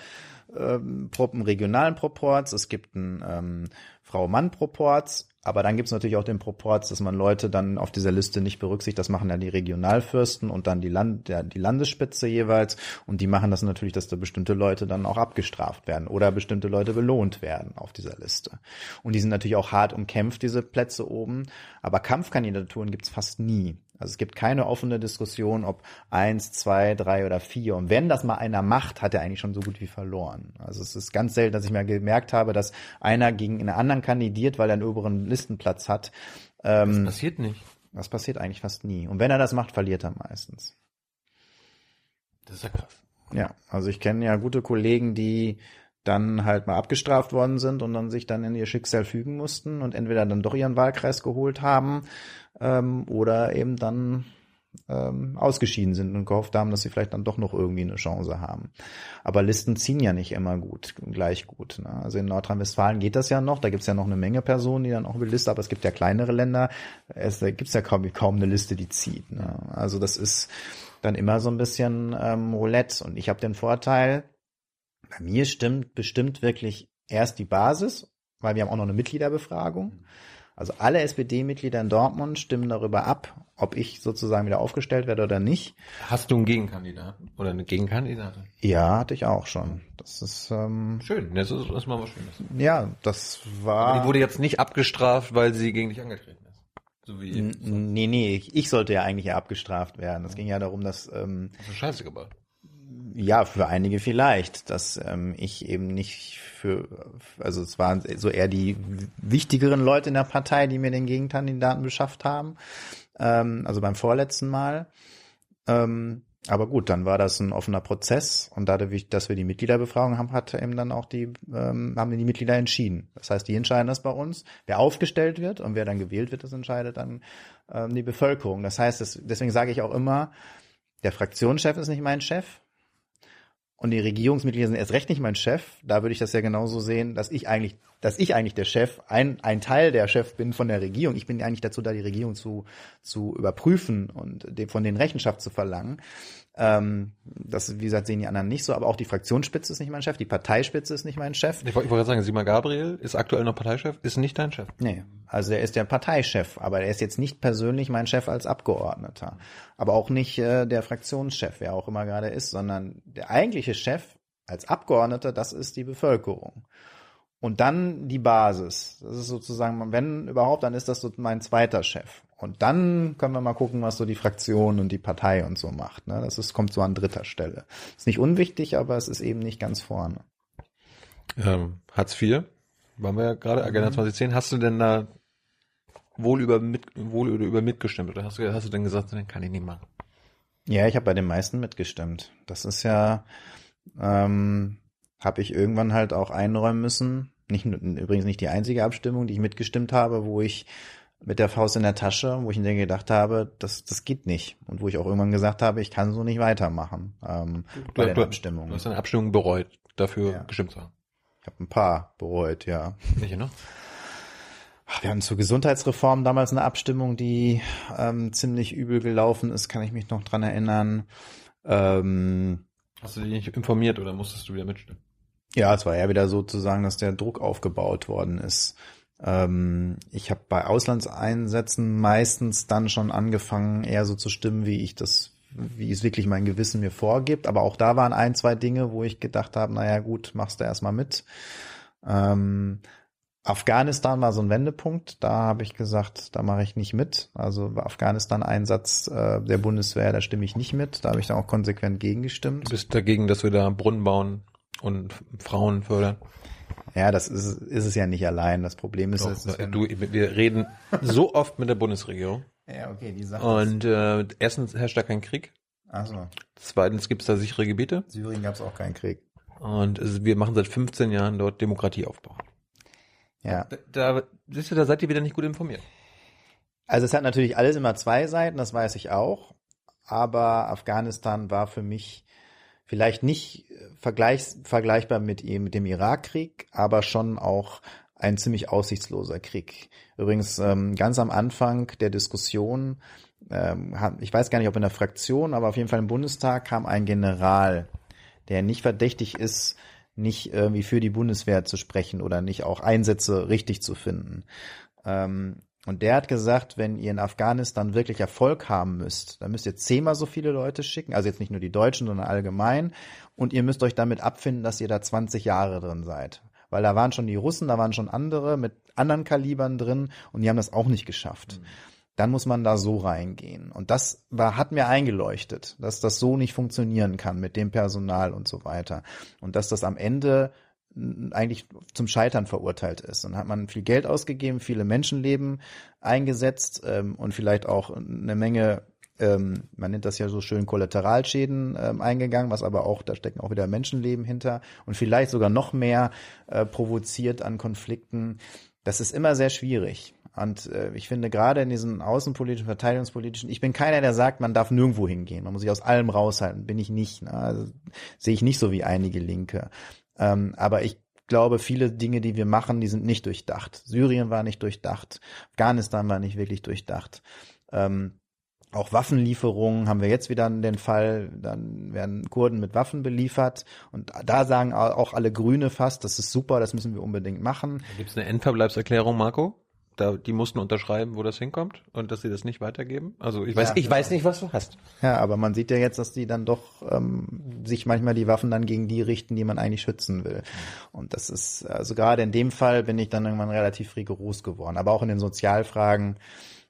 S1: ähm, einen regionalen Proports, es gibt einen ähm, Frau-Mann-Proports, aber dann gibt es natürlich auch den Proports, dass man Leute dann auf dieser Liste nicht berücksichtigt. Das machen ja die Regionalfürsten und dann die, Land, der, die Landesspitze jeweils. Und die machen das natürlich, dass da bestimmte Leute dann auch abgestraft werden oder bestimmte Leute belohnt werden auf dieser Liste. Und die sind natürlich auch hart umkämpft, diese Plätze oben. Aber Kampfkandidaturen gibt's fast nie. Also es gibt keine offene Diskussion, ob eins, zwei, drei oder vier. Und wenn das mal einer macht, hat er eigentlich schon so gut wie verloren. Also es ist ganz selten, dass ich mal gemerkt habe, dass einer gegen einen anderen kandidiert, weil er einen oberen Listenplatz hat. Ähm,
S2: Passiert nicht.
S1: das passiert eigentlich fast nie. Und wenn er das macht, verliert er meistens.
S2: Das ist ja krass.
S1: Ja, also ich kenne ja gute Kollegen, die dann halt mal abgestraft worden sind und dann sich dann in ihr Schicksal fügen mussten und entweder dann doch ihren Wahlkreis geholt haben ähm, oder eben dann ähm, ausgeschieden sind und gehofft haben, dass sie vielleicht dann doch noch irgendwie eine Chance haben. Aber Listen ziehen ja nicht immer gut, gleich gut. Ne? Also in Nordrhein-Westfalen geht das ja noch, da gibt's ja noch eine Menge Personen, die dann auch über Liste, aber es gibt ja kleinere Länder, es da gibt's ja kaum, kaum eine Liste, die zieht. Ne? Also das ist dann immer so ein bisschen ähm, Roulette. Und ich habe den Vorteil, bei mir stimmt bestimmt wirklich erst die Basis, weil wir haben auch noch eine Mitgliederbefragung. Also alle SPD-Mitglieder in Dortmund stimmen darüber ab, ob ich sozusagen wieder aufgestellt werde oder nicht.
S2: Hast du einen Gegenkandidaten? Oder eine Gegenkandidatin?
S1: Ja, hatte ich auch schon. Das ist ähm,
S2: Schön, das ist, das ist mal was Schönes.
S1: ja, das
S2: Aber
S1: war.
S2: die wurde jetzt nicht abgestraft, weil sie gegen dich angetreten ist. So wie
S1: Nee, nee, ich, ich sollte ja eigentlich ja abgestraft werden. Es ging ja darum, dass ähm,
S2: Hast du Scheiße gebaut.
S1: Ja, für einige vielleicht, dass ähm, ich eben nicht für, also es waren so eher die wichtigeren Leute in der Partei, die mir den Gegenkandidaten beschafft haben, ähm, also beim vorletzten Mal. Ähm, aber gut, dann war das ein offener Prozess und dadurch, dass wir die Mitgliederbefragung haben, hat eben dann auch die, ähm, haben die Mitglieder entschieden. Das heißt, die entscheiden das bei uns. Wer aufgestellt wird und wer dann gewählt wird, das entscheidet dann ähm, die Bevölkerung. Das heißt, das, deswegen sage ich auch immer, der Fraktionschef ist nicht mein Chef, und die Regierungsmitglieder sind erst recht nicht mein Chef. Da würde ich das ja genauso sehen, dass ich eigentlich, dass ich eigentlich der Chef, ein, ein Teil der Chef bin von der Regierung. Ich bin eigentlich dazu da, die Regierung zu, zu überprüfen und von denen Rechenschaft zu verlangen. Ähm, das, wie gesagt, sehen die anderen nicht so, aber auch die Fraktionsspitze ist nicht mein Chef, die Parteispitze ist nicht mein Chef.
S2: Ich wollte gerade sagen, Sima Gabriel ist aktuell noch Parteichef, ist nicht dein Chef.
S1: Nee, also er ist der Parteichef, aber er ist jetzt nicht persönlich mein Chef als Abgeordneter. Aber auch nicht äh, der Fraktionschef, wer auch immer gerade ist, sondern der eigentliche Chef als Abgeordneter, das ist die Bevölkerung. Und dann die Basis. Das ist sozusagen, wenn überhaupt, dann ist das so mein zweiter Chef. Und dann können wir mal gucken, was so die Fraktion und die Partei und so macht. Ne? Das ist, kommt so an dritter Stelle. Ist nicht unwichtig, aber es ist eben nicht ganz vorne.
S2: Ähm, Hartz IV, waren wir ja gerade, Agenda 2010. Hast du denn da wohl über, mit, wohl oder über mitgestimmt? Oder hast du, hast du denn gesagt, den kann ich nicht machen?
S1: Ja, ich habe bei den meisten mitgestimmt. Das ist ja, ähm, habe ich irgendwann halt auch einräumen müssen. Nicht, übrigens nicht die einzige Abstimmung, die ich mitgestimmt habe, wo ich mit der Faust in der Tasche, wo ich mir gedacht habe, das, das geht nicht. Und wo ich auch irgendwann gesagt habe, ich kann so nicht weitermachen ähm, bei den
S2: du,
S1: Abstimmungen.
S2: Du hast deine Abstimmung bereut, dafür
S1: Ja.
S2: gestimmt zu haben.
S1: Ich habe ein paar bereut, ja.
S2: Welche noch?
S1: Wir hatten zur Gesundheitsreform damals eine Abstimmung, die ähm, ziemlich übel gelaufen ist, kann ich mich noch dran erinnern. Ähm,
S2: Hast du dich nicht informiert oder musstest du wieder mitstimmen?
S1: Ja, es war eher wieder sozusagen, dass der Druck aufgebaut worden ist. Ähm, ich habe bei Auslandseinsätzen meistens dann schon angefangen, eher so zu stimmen, wie ich das, wie es wirklich mein Gewissen mir vorgibt. Aber auch da waren ein, zwei Dinge, wo ich gedacht habe, naja gut, machst du erstmal mit. Ähm, Afghanistan war so ein Wendepunkt. Da habe ich gesagt, da mache ich nicht mit. Also Afghanistan-Einsatz äh, der Bundeswehr, da stimme ich nicht mit. Da habe ich dann auch konsequent gegengestimmt.
S2: Du bist dagegen, dass wir da Brunnen bauen und Frauen fördern?
S1: Ja, das ist, ist es ja nicht allein. Das Problem ist,
S2: Doch,
S1: es ist,
S2: du, wir reden so oft mit der Bundesregierung.
S1: ja, okay, die Sache.
S2: Und äh, erstens herrscht da kein Krieg.
S1: Achso,
S2: Zweitens gibt es da sichere Gebiete.
S1: Syrien gab es auch keinen Krieg.
S2: Und es, wir machen seit 15 Jahren dort Demokratieaufbau.
S1: Ja.
S2: Da, da, siehst du, da seid ihr wieder nicht gut informiert.
S1: Also es hat natürlich alles immer zwei Seiten, das weiß ich auch. Aber Afghanistan war für mich vielleicht nicht vergleichs, vergleichbar mit, mit dem Irakkrieg, aber schon auch ein ziemlich aussichtsloser Krieg. Übrigens ähm, ganz am Anfang der Diskussion, ähm, ich weiß gar nicht, ob in der Fraktion, aber auf jeden Fall im Bundestag kam ein General, der nicht verdächtig ist, nicht irgendwie für die Bundeswehr zu sprechen oder nicht auch Einsätze richtig zu finden. Ähm, und der hat gesagt, wenn ihr in Afghanistan wirklich Erfolg haben müsst, dann müsst ihr zehnmal so viele Leute schicken, also jetzt nicht nur die Deutschen, sondern allgemein. Und ihr müsst euch damit abfinden, dass ihr da 20 Jahre drin seid. Weil da waren schon die Russen, da waren schon andere mit anderen Kalibern drin und die haben das auch nicht geschafft. Mhm. Dann muss man da so reingehen. Und das war, hat mir eingeleuchtet, dass das so nicht funktionieren kann mit dem Personal und so weiter. Und dass das am Ende eigentlich zum Scheitern verurteilt ist. Dann hat man viel Geld ausgegeben, viele Menschenleben eingesetzt ähm, und vielleicht auch eine Menge, ähm, man nennt das ja so schön Kollateralschäden ähm, eingegangen, was aber auch, da stecken auch wieder Menschenleben hinter und vielleicht sogar noch mehr äh, provoziert an Konflikten. Das ist immer sehr schwierig. Und äh, ich finde gerade in diesen außenpolitischen, verteidigungspolitischen, ich bin keiner, der sagt, man darf nirgendwo hingehen, man muss sich aus allem raushalten, bin ich nicht. Ne? Also, sehe ich nicht so wie einige Linke. Ähm, aber ich glaube, viele Dinge, die wir machen, die sind nicht durchdacht. Syrien war nicht durchdacht, Afghanistan war nicht wirklich durchdacht. Ähm, auch Waffenlieferungen haben wir jetzt wieder den Fall, dann werden Kurden mit Waffen beliefert und da sagen auch alle Grüne fast, das ist super, das müssen wir unbedingt machen.
S2: Gibt es eine Endverbleibserklärung, Marco? Da, die mussten unterschreiben, wo das hinkommt und dass sie das nicht weitergeben. Also ich weiß, ja, ich weiß nicht, was du hast.
S1: Ja, aber man sieht ja jetzt, dass die dann doch ähm, sich manchmal die Waffen dann gegen die richten, die man eigentlich schützen will. Und das ist, also gerade in dem Fall bin ich dann irgendwann relativ rigoros geworden. Aber auch in den Sozialfragen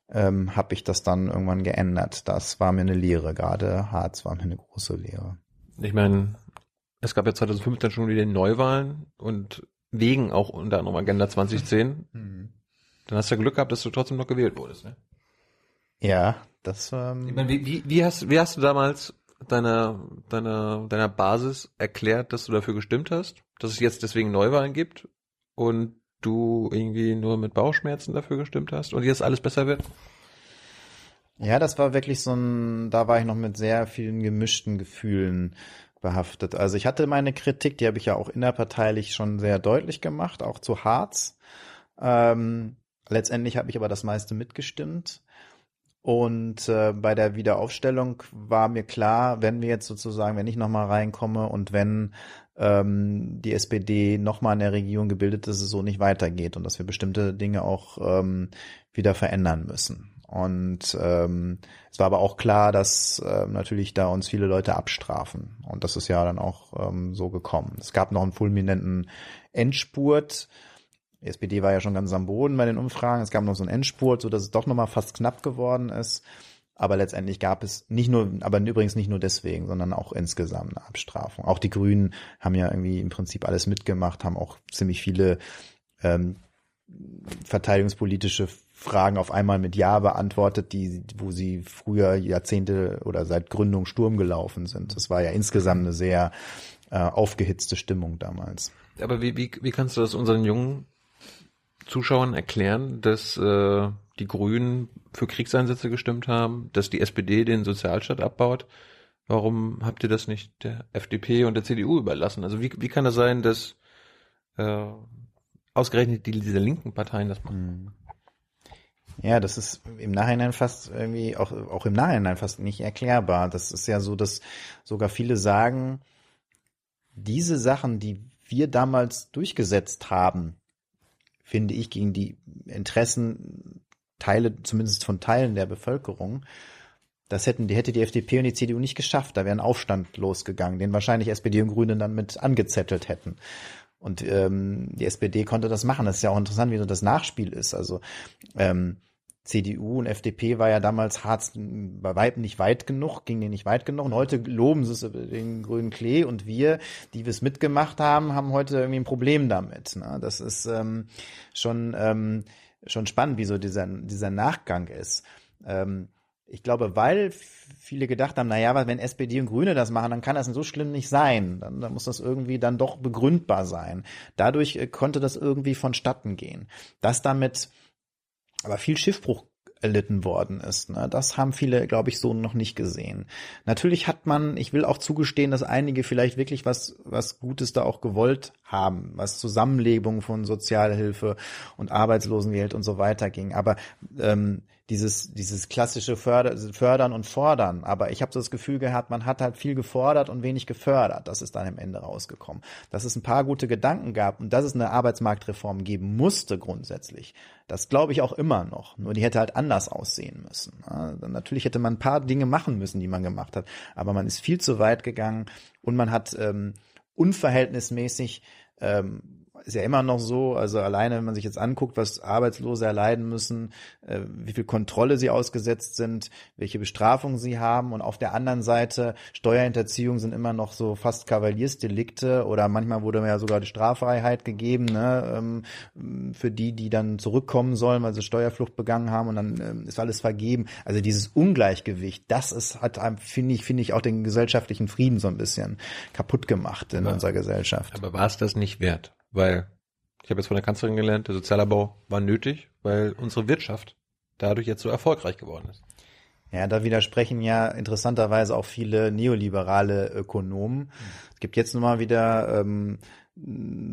S1: ähm, habe ich das dann irgendwann geändert. Das war mir eine Lehre. Gerade Harz war mir eine große Lehre.
S2: Ich meine, es gab ja 2015 schon wieder Neuwahlen und wegen auch unter anderem Agenda 2010. Mhm dann hast du ja Glück gehabt, dass du trotzdem noch gewählt wurdest, ne?
S1: Ja, das. Ähm
S2: ich meine, wie, wie, wie, hast, wie hast du damals deiner, deiner, deiner Basis erklärt, dass du dafür gestimmt hast, dass es jetzt deswegen Neuwahlen gibt und du irgendwie nur mit Bauchschmerzen dafür gestimmt hast und jetzt alles besser wird?
S1: Ja, das war wirklich so ein, da war ich noch mit sehr vielen gemischten Gefühlen behaftet. Also ich hatte meine Kritik, die habe ich ja auch innerparteilich schon sehr deutlich gemacht, auch zu Harz. Ähm, Letztendlich habe ich aber das meiste mitgestimmt. Und äh, bei der Wiederaufstellung war mir klar, wenn wir jetzt sozusagen, wenn ich nochmal reinkomme und wenn ähm, die SPD nochmal in der Regierung gebildet ist, dass es so nicht weitergeht und dass wir bestimmte Dinge auch ähm, wieder verändern müssen. Und ähm, es war aber auch klar, dass äh, natürlich da uns viele Leute abstrafen. Und das ist ja dann auch ähm, so gekommen. Es gab noch einen fulminanten Endspurt die SPD war ja schon ganz am Boden bei den Umfragen. Es gab noch so einen Endspurt, so dass es doch nochmal fast knapp geworden ist. Aber letztendlich gab es nicht nur, aber übrigens nicht nur deswegen, sondern auch insgesamt eine Abstrafung. Auch die Grünen haben ja irgendwie im Prinzip alles mitgemacht, haben auch ziemlich viele ähm, verteidigungspolitische Fragen auf einmal mit Ja beantwortet, die, wo sie früher Jahrzehnte oder seit Gründung Sturm gelaufen sind. Das war ja insgesamt eine sehr äh, aufgehitzte Stimmung damals.
S2: Aber wie, wie, wie kannst du das unseren jungen Zuschauern erklären, dass äh, die Grünen für Kriegseinsätze gestimmt haben, dass die SPD den Sozialstaat abbaut. Warum habt ihr das nicht der FDP und der CDU überlassen? Also wie, wie kann das sein, dass äh, ausgerechnet die, diese linken Parteien das machen? Hm.
S1: Ja, das ist im Nachhinein fast irgendwie, auch, auch im Nachhinein fast nicht erklärbar. Das ist ja so, dass sogar viele sagen, diese Sachen, die wir damals durchgesetzt haben, finde ich, gegen die Interessen Teile, zumindest von Teilen der Bevölkerung. Das hätten, die hätte die FDP und die CDU nicht geschafft. Da wäre ein Aufstand losgegangen, den wahrscheinlich SPD und Grüne dann mit angezettelt hätten. Und ähm, die SPD konnte das machen. Das ist ja auch interessant, wie so das Nachspiel ist. Also ähm, CDU und FDP war ja damals Harz bei Weitem nicht weit genug, ging denen nicht weit genug. Und heute loben sie es den grünen Klee und wir, die wir es mitgemacht haben, haben heute irgendwie ein Problem damit. Ne? Das ist ähm, schon, ähm, schon spannend, wie so dieser, dieser Nachgang ist. Ähm, ich glaube, weil viele gedacht haben, na ja, wenn SPD und Grüne das machen, dann kann das so schlimm nicht sein. Dann, dann muss das irgendwie dann doch begründbar sein. Dadurch äh, konnte das irgendwie vonstatten gehen. Das damit aber viel Schiffbruch erlitten worden ist. Ne? Das haben viele, glaube ich, so noch nicht gesehen. Natürlich hat man, ich will auch zugestehen, dass einige vielleicht wirklich was, was Gutes da auch gewollt haben, was Zusammenlegung von Sozialhilfe und Arbeitslosengeld und so weiter ging. Aber ähm, dieses, dieses klassische Förder, Fördern und Fordern. Aber ich habe so das Gefühl gehabt, man hat halt viel gefordert und wenig gefördert. Das ist dann am Ende rausgekommen. Dass es ein paar gute Gedanken gab und dass es eine Arbeitsmarktreform geben musste grundsätzlich. Das glaube ich auch immer noch. Nur die hätte halt anders aussehen müssen. Ja, natürlich hätte man ein paar Dinge machen müssen, die man gemacht hat. Aber man ist viel zu weit gegangen und man hat ähm, unverhältnismäßig ähm, ist ja immer noch so, also alleine, wenn man sich jetzt anguckt, was Arbeitslose erleiden müssen, äh, wie viel Kontrolle sie ausgesetzt sind, welche Bestrafungen sie haben und auf der anderen Seite Steuerhinterziehung sind immer noch so fast Kavaliersdelikte oder manchmal wurde mir ja sogar die Straffreiheit gegeben, ne, ähm, für die, die dann zurückkommen sollen, weil sie Steuerflucht begangen haben und dann ähm, ist alles vergeben. Also dieses Ungleichgewicht, das ist, hat finde ich, finde ich auch den gesellschaftlichen Frieden so ein bisschen kaputt gemacht in
S2: aber,
S1: unserer Gesellschaft.
S2: Aber war es das nicht wert? Weil ich habe jetzt von der Kanzlerin gelernt, der Sozialabbau war nötig, weil unsere Wirtschaft dadurch jetzt so erfolgreich geworden ist.
S1: Ja, da widersprechen ja interessanterweise auch viele neoliberale Ökonomen. Es gibt jetzt nochmal wieder ähm,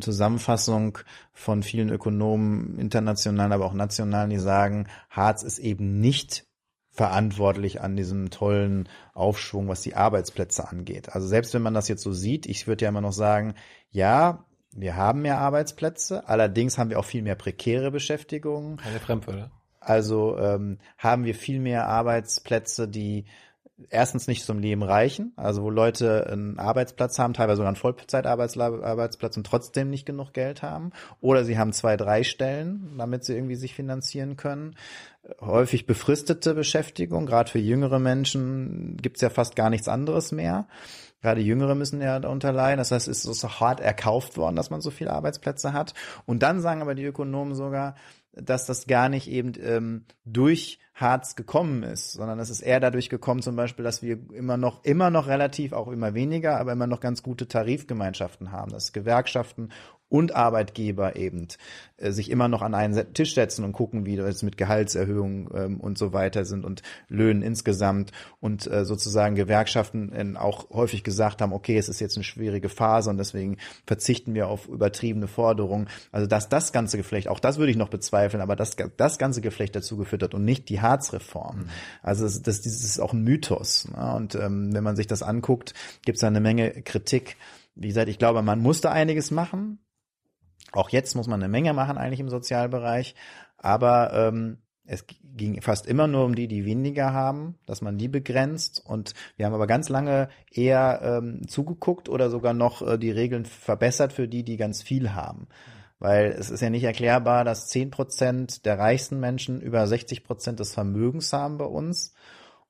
S1: Zusammenfassung von vielen Ökonomen, internationalen, aber auch nationalen, die sagen, Harz ist eben nicht verantwortlich an diesem tollen Aufschwung, was die Arbeitsplätze angeht. Also selbst wenn man das jetzt so sieht, ich würde ja immer noch sagen, ja, wir haben mehr Arbeitsplätze, allerdings haben wir auch viel mehr prekäre Beschäftigungen.
S2: Keine Fremdwörter.
S1: Also ähm, haben wir viel mehr Arbeitsplätze, die erstens nicht zum Leben reichen, also wo Leute einen Arbeitsplatz haben, teilweise sogar einen Vollzeitarbeitsplatz und trotzdem nicht genug Geld haben. Oder sie haben zwei, drei Stellen, damit sie irgendwie sich finanzieren können. Häufig befristete Beschäftigung, gerade für jüngere Menschen gibt's ja fast gar nichts anderes mehr. Gerade Jüngere müssen ja darunter leiden. Das heißt, es ist so hart erkauft worden, dass man so viele Arbeitsplätze hat. Und dann sagen aber die Ökonomen sogar, dass das gar nicht eben ähm, durch Harz gekommen ist, sondern es ist eher dadurch gekommen, zum Beispiel, dass wir immer noch, immer noch relativ, auch immer weniger, aber immer noch ganz gute Tarifgemeinschaften haben, dass Gewerkschaften und Arbeitgeber eben äh, sich immer noch an einen Tisch setzen und gucken, wie das mit Gehaltserhöhungen ähm, und so weiter sind und Löhnen insgesamt und äh, sozusagen Gewerkschaften äh, auch häufig gesagt haben, okay, es ist jetzt eine schwierige Phase und deswegen verzichten wir auf übertriebene Forderungen. Also dass das ganze Geflecht, auch das würde ich noch bezweifeln, aber dass das ganze Geflecht dazu geführt hat und nicht die Harzreform. Mhm. Also das, das, das ist auch ein Mythos. Ne? Und ähm, wenn man sich das anguckt, gibt es da eine Menge Kritik. Wie gesagt, ich glaube, man musste einiges machen. Auch jetzt muss man eine Menge machen eigentlich im Sozialbereich, aber ähm, es ging fast immer nur um die, die weniger haben, dass man die begrenzt. Und wir haben aber ganz lange eher ähm, zugeguckt oder sogar noch äh, die Regeln verbessert für die, die ganz viel haben. Weil es ist ja nicht erklärbar, dass zehn Prozent der reichsten Menschen über 60 Prozent des Vermögens haben bei uns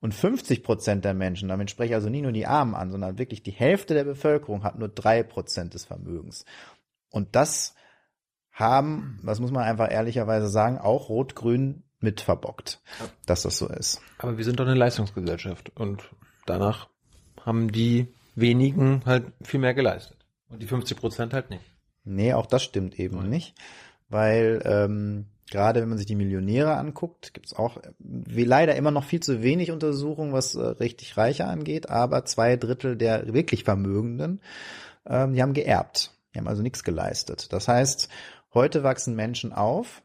S1: und 50 Prozent der Menschen, damit spreche ich also nicht nur die Armen an, sondern wirklich die Hälfte der Bevölkerung hat nur drei Prozent des Vermögens. Und das haben, das muss man einfach ehrlicherweise sagen, auch Rot-Grün mit verbockt, dass das so ist.
S2: Aber wir sind doch eine Leistungsgesellschaft und danach haben die wenigen halt viel mehr geleistet. Und die 50 Prozent halt nicht.
S1: Nee, auch das stimmt eben Nein. nicht. Weil ähm, gerade wenn man sich die Millionäre anguckt, gibt's auch wie leider immer noch viel zu wenig Untersuchungen, was äh, richtig Reiche angeht, aber zwei Drittel der wirklich Vermögenden, ähm, die haben geerbt. Die haben also nichts geleistet. Das heißt, Heute wachsen Menschen auf,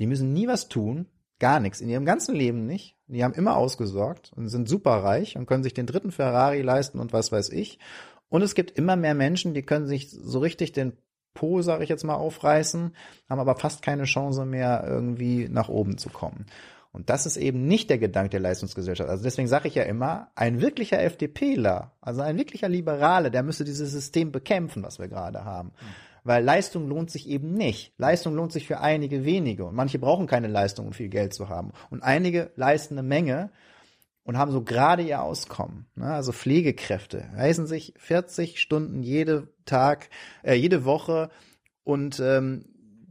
S1: die müssen nie was tun, gar nichts, in ihrem ganzen Leben nicht. Die haben immer ausgesorgt und sind superreich und können sich den dritten Ferrari leisten und was weiß ich. Und es gibt immer mehr Menschen, die können sich so richtig den Po, sage ich jetzt mal, aufreißen, haben aber fast keine Chance mehr, irgendwie nach oben zu kommen. Und das ist eben nicht der Gedanke der Leistungsgesellschaft. Also deswegen sage ich ja immer, ein wirklicher FDPler, also ein wirklicher Liberale, der müsste dieses System bekämpfen, was wir gerade haben. Mhm weil Leistung lohnt sich eben nicht. Leistung lohnt sich für einige wenige und manche brauchen keine Leistung, um viel Geld zu haben. Und einige leisten eine Menge und haben so gerade ihr Auskommen. Ne? Also Pflegekräfte reisen sich 40 Stunden jede Tag, äh, jede Woche und ähm,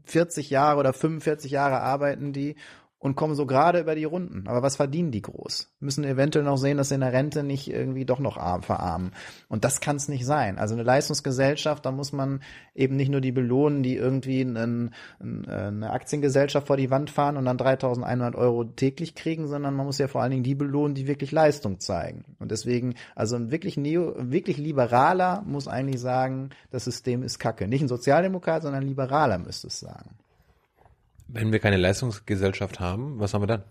S1: 40 Jahre oder 45 Jahre arbeiten die und kommen so gerade über die Runden. Aber was verdienen die groß? Müssen eventuell noch sehen, dass sie in der Rente nicht irgendwie doch noch arm, verarmen. Und das kann es nicht sein. Also eine Leistungsgesellschaft, da muss man eben nicht nur die belohnen, die irgendwie einen, eine Aktiengesellschaft vor die Wand fahren und dann 3.100 Euro täglich kriegen, sondern man muss ja vor allen Dingen die belohnen, die wirklich Leistung zeigen. Und deswegen, also ein wirklich neo, wirklich liberaler muss eigentlich sagen, das System ist kacke. Nicht ein Sozialdemokrat, sondern ein Liberaler müsste es sagen.
S2: Wenn wir keine Leistungsgesellschaft haben, was haben wir dann?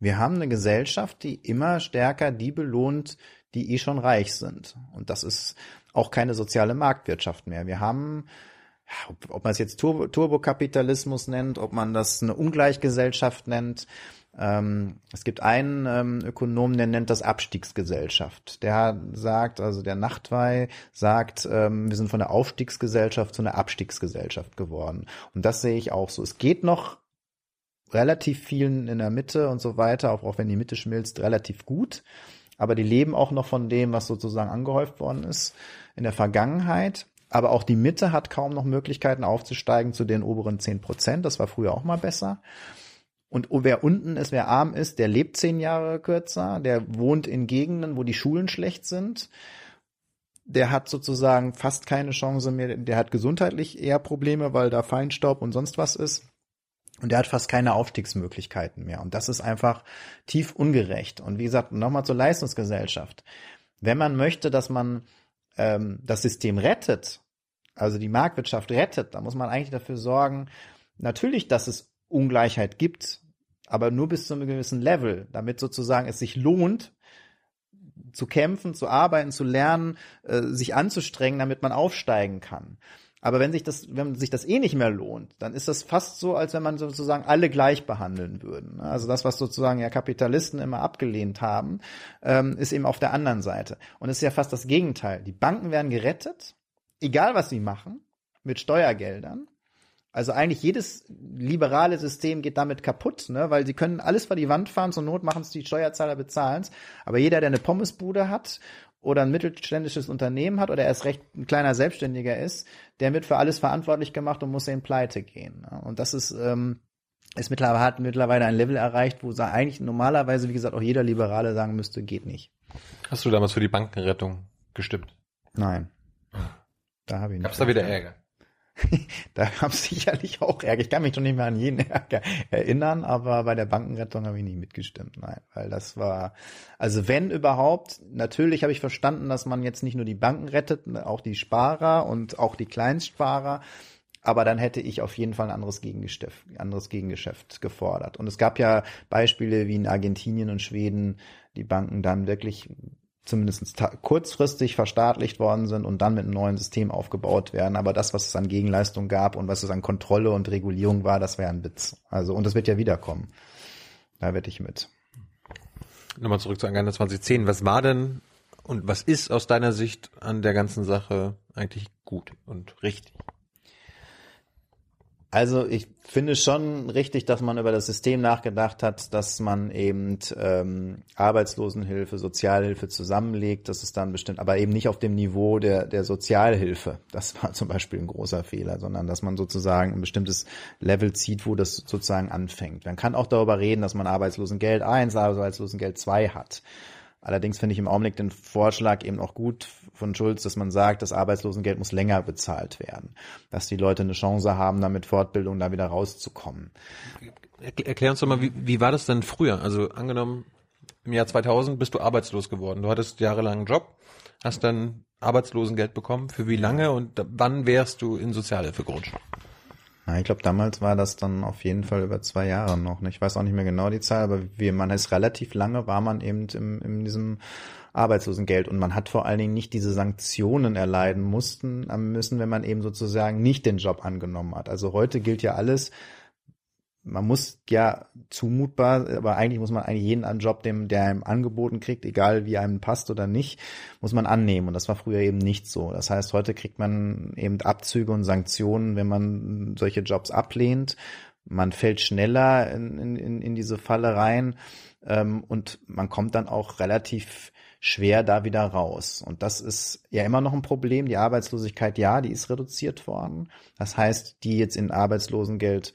S1: Wir haben eine Gesellschaft, die immer stärker die belohnt, die eh schon reich sind. Und das ist auch keine soziale Marktwirtschaft mehr. Wir haben, ob, man es jetzt Turbo, Turbokapitalismus nennt, ob man das eine Ungleichgesellschaft nennt, ähm, es gibt einen ähm, Ökonomen, der nennt das Abstiegsgesellschaft. Der sagt, also der Nachtwey sagt, ähm, wir sind von der Aufstiegsgesellschaft zu einer Abstiegsgesellschaft geworden. Und das sehe ich auch so. Es geht noch relativ vielen in der Mitte und so weiter, auch, auch wenn die Mitte schmilzt, relativ gut. Aber die leben auch noch von dem, was sozusagen angehäuft worden ist in der Vergangenheit. Aber auch die Mitte hat kaum noch Möglichkeiten aufzusteigen zu den oberen zehn Prozent. Das war früher auch mal besser. Und wer unten ist, wer arm ist, der lebt zehn Jahre kürzer, der wohnt in Gegenden, wo die Schulen schlecht sind. Der hat sozusagen fast keine Chance mehr, der hat gesundheitlich eher Probleme, weil da Feinstaub und sonst was ist. Und der hat fast keine Aufstiegsmöglichkeiten mehr. Und das ist einfach tief ungerecht. Und wie gesagt, nochmal zur Leistungsgesellschaft. Wenn man möchte, dass man ähm, das System rettet, also die Marktwirtschaft rettet, dann muss man eigentlich dafür sorgen, natürlich, dass es Ungleichheit gibt, aber nur bis zu einem gewissen Level, damit sozusagen es sich lohnt, zu kämpfen, zu arbeiten, zu lernen, äh, sich anzustrengen, damit man aufsteigen kann. Aber wenn sich das, wenn sich das eh nicht mehr lohnt, dann ist das fast so, als wenn man sozusagen alle gleich behandeln würden. Also das, was sozusagen ja Kapitalisten immer abgelehnt haben, ähm, ist eben auf der anderen Seite. Und es ist ja fast das Gegenteil. Die Banken werden gerettet, egal was sie machen, mit Steuergeldern. Also eigentlich jedes liberale System geht damit kaputt, ne? weil sie können alles vor die Wand fahren, zur Not machen es die Steuerzahler bezahlen Aber jeder, der eine Pommesbude hat oder ein mittelständisches Unternehmen hat oder erst recht ein kleiner Selbstständiger ist, der wird für alles verantwortlich gemacht und muss in Pleite gehen. Ne? Und das ist, ähm, ist mittlerweile, hat mittlerweile ein Level erreicht, wo eigentlich normalerweise, wie gesagt, auch jeder Liberale sagen müsste, geht nicht.
S2: Hast du damals für die Bankenrettung gestimmt?
S1: Nein. Da habe ich nicht.
S2: Gab's da wieder Ärger?
S1: da gab es sicherlich auch Ärger. Ich kann mich doch nicht mehr an jeden Ärger erinnern, aber bei der Bankenrettung habe ich nicht mitgestimmt. Nein, weil das war, also wenn überhaupt, natürlich habe ich verstanden, dass man jetzt nicht nur die Banken rettet, auch die Sparer und auch die Kleinstsparer. Aber dann hätte ich auf jeden Fall ein anderes Gegengeschäft, anderes Gegengeschäft gefordert. Und es gab ja Beispiele wie in Argentinien und Schweden, die Banken dann wirklich zumindest kurzfristig verstaatlicht worden sind und dann mit einem neuen System aufgebaut werden. Aber das, was es an Gegenleistung gab und was es an Kontrolle und Regulierung war, das wäre ein Witz. Also, und das wird ja wiederkommen. Da wette ich mit.
S2: Nochmal zurück zu Agenda 2010. Was war denn und was ist aus deiner Sicht an der ganzen Sache eigentlich gut und richtig?
S1: Also ich finde schon richtig, dass man über das System nachgedacht hat, dass man eben ähm, Arbeitslosenhilfe, Sozialhilfe zusammenlegt. Das ist dann bestimmt, aber eben nicht auf dem Niveau der, der Sozialhilfe. Das war zum Beispiel ein großer Fehler, sondern dass man sozusagen ein bestimmtes Level zieht, wo das sozusagen anfängt. Man kann auch darüber reden, dass man Arbeitslosengeld 1, Arbeitslosengeld 2 hat. Allerdings finde ich im Augenblick den Vorschlag eben auch gut von Schulz, dass man sagt, das Arbeitslosengeld muss länger bezahlt werden, dass die Leute eine Chance haben, damit Fortbildung da wieder rauszukommen.
S2: Erklär uns doch mal, wie, wie war das denn früher? Also angenommen, im Jahr 2000 bist du arbeitslos geworden. Du hattest jahrelang einen Job, hast dann Arbeitslosengeld bekommen. Für wie lange und wann wärst du in Sozialhilfe gerutscht?
S1: Na, ich glaube, damals war das dann auf jeden Fall über zwei Jahre noch. Ich weiß auch nicht mehr genau die Zahl, aber wie man ist relativ lange war man eben im, in diesem Arbeitslosengeld und man hat vor allen Dingen nicht diese Sanktionen erleiden mussten müssen, wenn man eben sozusagen nicht den Job angenommen hat. Also heute gilt ja alles man muss ja zumutbar, aber eigentlich muss man eigentlich jeden Job, dem, der einem angeboten kriegt, egal wie einem passt oder nicht, muss man annehmen. Und das war früher eben nicht so. Das heißt, heute kriegt man eben Abzüge und Sanktionen, wenn man solche Jobs ablehnt. Man fällt schneller in, in, in diese Falle rein ähm, und man kommt dann auch relativ schwer da wieder raus. Und das ist ja immer noch ein Problem. Die Arbeitslosigkeit, ja, die ist reduziert worden. Das heißt, die jetzt in Arbeitslosengeld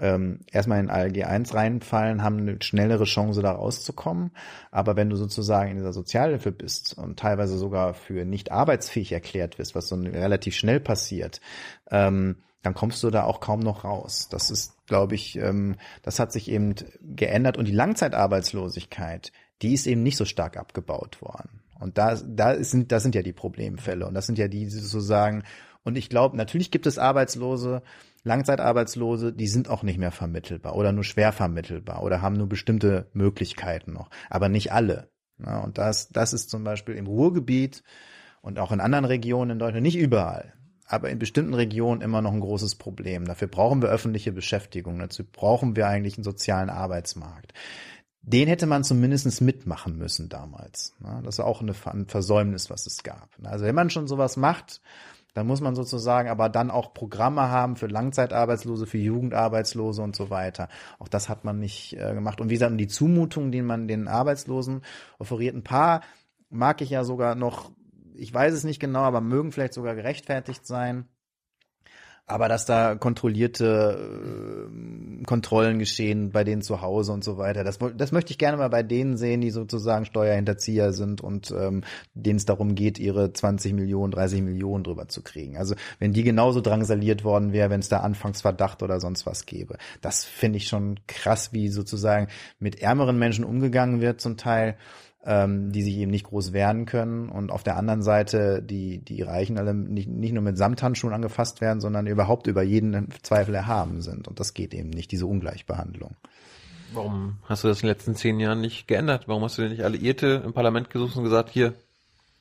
S1: ähm, erstmal in ALG 1 reinfallen, haben eine schnellere Chance, da rauszukommen. Aber wenn du sozusagen in dieser Sozialhilfe bist und teilweise sogar für nicht arbeitsfähig erklärt wirst, was so relativ schnell passiert, ähm, dann kommst du da auch kaum noch raus. Das ist, glaube ich, ähm, das hat sich eben geändert und die Langzeitarbeitslosigkeit, die ist eben nicht so stark abgebaut worden. Und da, da sind, das sind ja die Problemfälle und das sind ja die, die sozusagen, und ich glaube, natürlich gibt es Arbeitslose, Langzeitarbeitslose, die sind auch nicht mehr vermittelbar oder nur schwer vermittelbar oder haben nur bestimmte Möglichkeiten noch, aber nicht alle. Ja, und das, das ist zum Beispiel im Ruhrgebiet und auch in anderen Regionen in Deutschland, nicht überall, aber in bestimmten Regionen immer noch ein großes Problem. Dafür brauchen wir öffentliche Beschäftigung, dazu brauchen wir eigentlich einen sozialen Arbeitsmarkt. Den hätte man zumindest mitmachen müssen damals. Das ist auch ein Versäumnis, was es gab. Also wenn man schon sowas macht, dann muss man sozusagen aber dann auch Programme haben für Langzeitarbeitslose, für Jugendarbeitslose und so weiter. Auch das hat man nicht äh, gemacht. Und wie gesagt, die Zumutungen, die man den Arbeitslosen offeriert, ein paar mag ich ja sogar noch, ich weiß es nicht genau, aber mögen vielleicht sogar gerechtfertigt sein. Aber dass da kontrollierte äh, Kontrollen geschehen bei denen zu Hause und so weiter, das, das möchte ich gerne mal bei denen sehen, die sozusagen Steuerhinterzieher sind und ähm, denen es darum geht, ihre 20 Millionen, 30 Millionen drüber zu kriegen. Also wenn die genauso drangsaliert worden wäre, wenn es da Anfangsverdacht oder sonst was gäbe. Das finde ich schon krass, wie sozusagen mit ärmeren Menschen umgegangen wird zum Teil ähm, die sich eben nicht groß wehren können und auf der anderen Seite die, die Reichen alle nicht, nicht nur mit Samthandschuhen angefasst werden, sondern überhaupt über jeden Zweifel erhaben sind. Und das geht eben nicht, diese Ungleichbehandlung.
S2: Warum hast du das in den letzten zehn Jahren nicht geändert? Warum hast du denn nicht Alliierte im Parlament gesucht und gesagt, hier,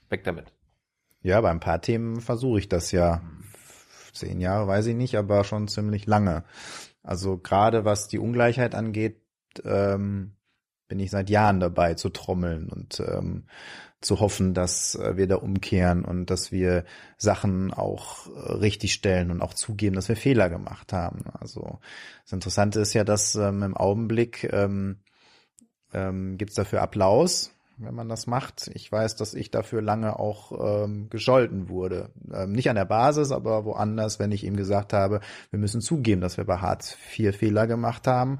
S2: weg damit?
S1: Ja, bei ein paar Themen versuche ich das ja. Zehn Jahre weiß ich nicht, aber schon ziemlich lange. Also gerade was die Ungleichheit angeht, ähm, bin ich seit Jahren dabei zu trommeln und ähm, zu hoffen, dass äh, wir da umkehren und dass wir Sachen auch äh, richtig stellen und auch zugeben, dass wir Fehler gemacht haben. Also das Interessante ist ja, dass ähm, im Augenblick ähm, ähm, gibt dafür Applaus, wenn man das macht. Ich weiß, dass ich dafür lange auch ähm, gescholten wurde. Ähm, nicht an der Basis, aber woanders, wenn ich ihm gesagt habe, wir müssen zugeben, dass wir bei Hartz IV Fehler gemacht haben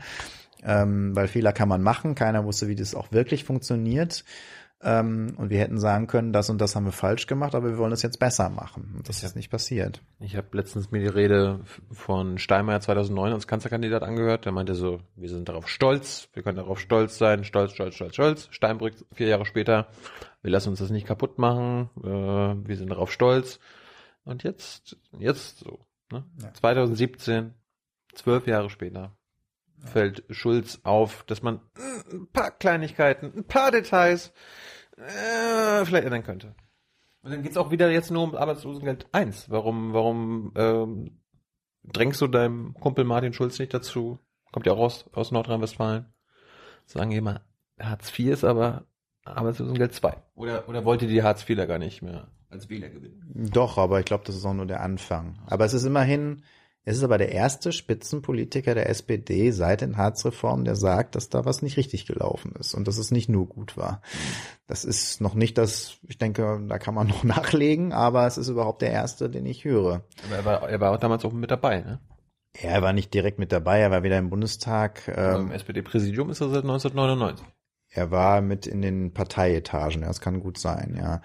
S1: ähm, weil Fehler kann man machen. Keiner wusste, wie das auch wirklich funktioniert. Ähm, und wir hätten sagen können, das und das haben wir falsch gemacht, aber wir wollen es jetzt besser machen. Und das ist nicht passiert.
S2: Ich habe letztens mir die Rede von Steinmeier 2009 als Kanzlerkandidat angehört. Der meinte so, wir sind darauf stolz, wir können darauf stolz sein, stolz, stolz, stolz, stolz. Steinbrück vier Jahre später, wir lassen uns das nicht kaputt machen, äh, wir sind darauf stolz. Und jetzt, jetzt so, ne? Ja. 2017, zwölf Jahre später, fällt Schulz auf, dass man ein paar Kleinigkeiten, ein paar Details äh, vielleicht ändern könnte. Und dann geht's auch wieder jetzt nur um Arbeitslosengeld 1. Warum, warum ähm, drängst du deinem Kumpel Martin Schulz nicht dazu? Kommt ja auch aus, aus Nordrhein-Westfalen. Sagen wir mal, Hartz IV ist aber Arbeitslosengeld 2. Oder, oder wollte die Hartz IV da gar nicht mehr als Wähler gewinnen?
S1: Doch, aber ich glaube, das ist auch nur der Anfang. Aber es ist immerhin, es ist aber der erste Spitzenpolitiker der SPD seit den Harzreformen, der sagt, dass da was nicht richtig gelaufen ist und dass es nicht nur gut war. Das ist noch nicht das, ich denke, da kann man noch nachlegen, aber es ist überhaupt der erste, den ich höre.
S2: Aber er war, er war auch damals auch mit dabei, ne?
S1: Er war nicht direkt mit dabei, er war wieder im Bundestag.
S2: Ähm, Im SPD-Präsidium ist er seit 1999.
S1: Er war mit in den Parteietagen, ja, das kann gut sein, ja.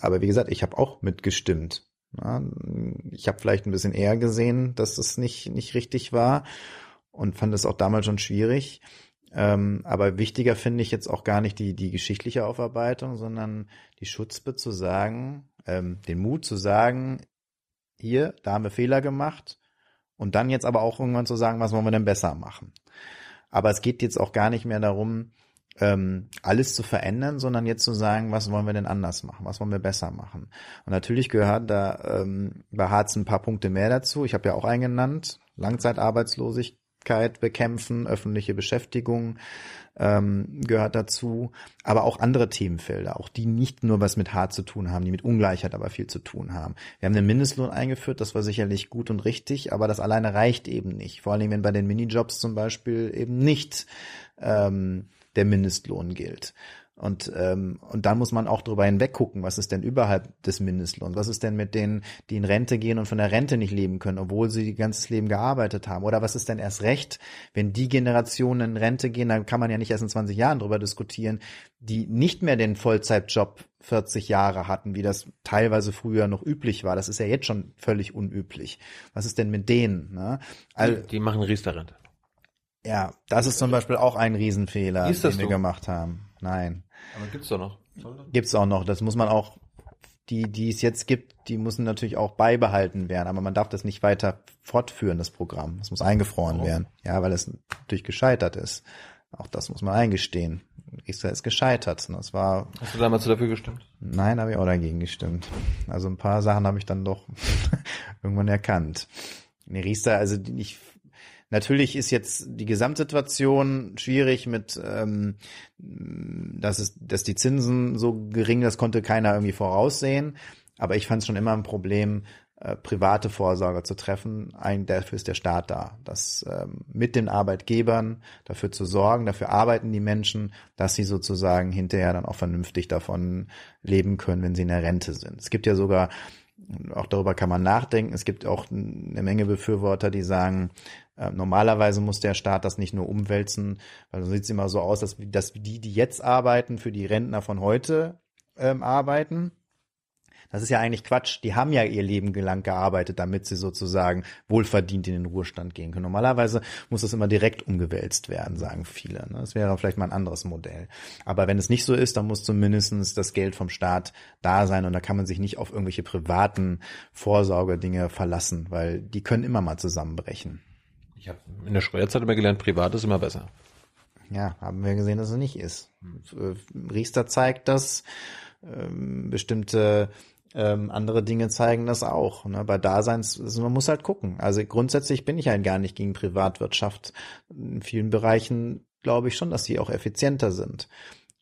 S1: Aber wie gesagt, ich habe auch mitgestimmt. Ja, ich habe vielleicht ein bisschen eher gesehen, dass es nicht, nicht richtig war und fand es auch damals schon schwierig. Ähm, aber wichtiger finde ich jetzt auch gar nicht die, die geschichtliche Aufarbeitung, sondern die Schutzbe zu sagen, ähm, den Mut zu sagen, hier, da haben wir Fehler gemacht und dann jetzt aber auch irgendwann zu sagen, was wollen wir denn besser machen. Aber es geht jetzt auch gar nicht mehr darum, ähm, alles zu verändern, sondern jetzt zu sagen, was wollen wir denn anders machen, was wollen wir besser machen. Und natürlich gehört da ähm, bei Harz ein paar Punkte mehr dazu. Ich habe ja auch einen genannt, Langzeitarbeitslosigkeit bekämpfen, öffentliche Beschäftigung ähm, gehört dazu, aber auch andere Themenfelder, auch die nicht nur was mit Hart zu tun haben, die mit Ungleichheit aber viel zu tun haben. Wir haben den Mindestlohn eingeführt, das war sicherlich gut und richtig, aber das alleine reicht eben nicht. Vor allem, wenn bei den Minijobs zum Beispiel eben nicht ähm, der Mindestlohn gilt. Und, ähm, und dann muss man auch drüber hinweg gucken, was ist denn überhalb des Mindestlohns? Was ist denn mit denen, die in Rente gehen und von der Rente nicht leben können, obwohl sie ihr ganzes Leben gearbeitet haben? Oder was ist denn erst recht, wenn die Generationen in Rente gehen, dann kann man ja nicht erst in 20 Jahren drüber diskutieren, die nicht mehr den Vollzeitjob 40 Jahre hatten, wie das teilweise früher noch üblich war. Das ist ja jetzt schon völlig unüblich. Was ist denn mit denen? Ne?
S2: Also, die, die machen Riester-Rente.
S1: Ja, das ist zum Beispiel auch ein Riesenfehler, den wir
S2: so?
S1: gemacht haben. Nein.
S2: Aber gibt's doch noch.
S1: Gibt's auch noch. Das muss man auch, die, die es jetzt gibt, die müssen natürlich auch beibehalten werden. Aber man darf das nicht weiter fortführen, das Programm. Das muss eingefroren
S2: Warum?
S1: werden. Ja, weil es natürlich gescheitert ist. Auch das muss man eingestehen. Riester ist gescheitert. Das war,
S2: Hast du damals dafür gestimmt?
S1: nein, habe ich auch dagegen gestimmt. Also ein paar Sachen habe ich dann doch irgendwann erkannt. Nee, Riester, also die- ich, natürlich ist jetzt die Gesamtsituation schwierig mit, ähm, dass es, dass die Zinsen so gering, das konnte keiner irgendwie voraussehen. Aber ich fand es schon immer ein Problem, äh, private Vorsorge zu treffen. Ein, dafür ist der Staat da. Das ähm, mit den Arbeitgebern dafür zu sorgen, dafür arbeiten die Menschen, dass sie sozusagen hinterher dann auch vernünftig davon leben können, wenn sie in der Rente sind. Es gibt ja sogar, auch darüber kann man nachdenken, es gibt auch eine Menge Befürworter, die sagen, äh, Normalerweise muss der Staat das nicht nur umwälzen, weil so sieht es immer so aus, dass, dass die, die jetzt arbeiten, für die Rentner von heute ähm, arbeiten. Das ist ja eigentlich Quatsch. Die haben ja ihr Leben lang gearbeitet, damit sie sozusagen wohlverdient in den Ruhestand gehen können. Normalerweise muss das immer direkt umgewälzt werden, sagen viele. ne? Das wäre vielleicht mal ein anderes Modell. Aber wenn es nicht so ist, dann muss zumindestens das Geld vom Staat da sein und da kann man sich nicht auf irgendwelche privaten Vorsorgedinge verlassen, weil die können immer mal zusammenbrechen.
S2: Ich habe in der Steuerzeit immer gelernt, privat ist immer besser.
S1: Ja, haben wir gesehen, dass es nicht ist. Äh, Riester zeigt das, ähm, bestimmte ähm, andere Dinge zeigen das auch. Ne? Bei Daseins, also man muss halt gucken. Also grundsätzlich bin ich halt gar nicht gegen Privatwirtschaft. In vielen Bereichen glaube ich schon, dass sie auch effizienter sind.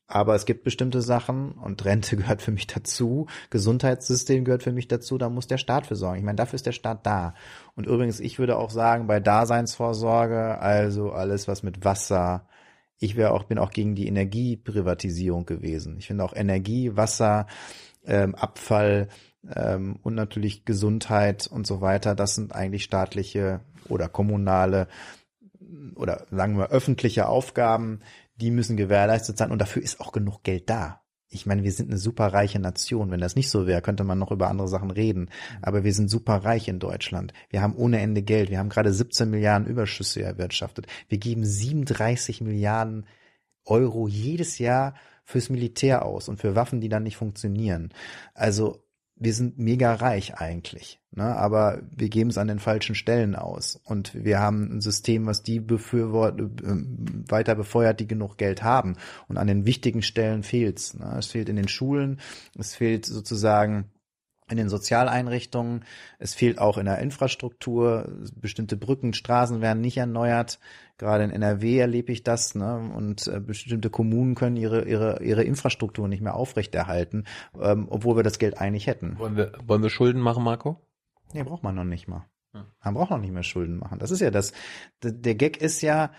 S1: Aber es gibt bestimmte Sachen und Rente gehört für mich dazu, Gesundheitssystem gehört für mich dazu, da muss der Staat für sorgen. Ich meine, dafür ist der Staat da. Und übrigens, ich würde auch sagen, bei Daseinsvorsorge, also alles, was mit Wasser, ich wäre auch, bin auch gegen die Energieprivatisierung gewesen. Ich finde auch Energie, Wasser, ähm, Abfall ähm, und natürlich Gesundheit und so weiter, das sind eigentlich staatliche oder kommunale oder sagen wir öffentliche Aufgaben, die müssen gewährleistet sein und dafür ist auch genug Geld da. Ich meine, wir sind eine super reiche Nation. Wenn das nicht so wäre, könnte man noch über andere Sachen reden. Aber wir sind super reich in Deutschland. Wir haben ohne Ende Geld. Wir haben gerade 17 Milliarden Überschüsse erwirtschaftet. Wir geben 37 Milliarden Euro jedes Jahr fürs Militär aus und für Waffen, die dann nicht funktionieren. Also wir sind mega reich eigentlich, ne? aber wir geben es an den falschen Stellen aus. Und wir haben ein System, was die befürwort, äh, weiter befeuert, die genug Geld haben. Und an den wichtigen Stellen fehlt's. Ne? Es fehlt in den Schulen, es fehlt sozusagen in den Sozialeinrichtungen, es fehlt auch in der Infrastruktur, bestimmte Brücken, Straßen werden nicht erneuert. Gerade in NRW erlebe ich das, ne? Und äh, bestimmte Kommunen können ihre ihre ihre Infrastruktur nicht mehr aufrechterhalten, ähm, obwohl wir das Geld eigentlich hätten.
S2: Wollen wir, wollen wir Schulden machen, Marco?
S1: Nee, braucht man noch nicht mal.
S2: Hm.
S1: Man braucht noch nicht mehr Schulden machen. Das ist ja das. Der Gag ist ja,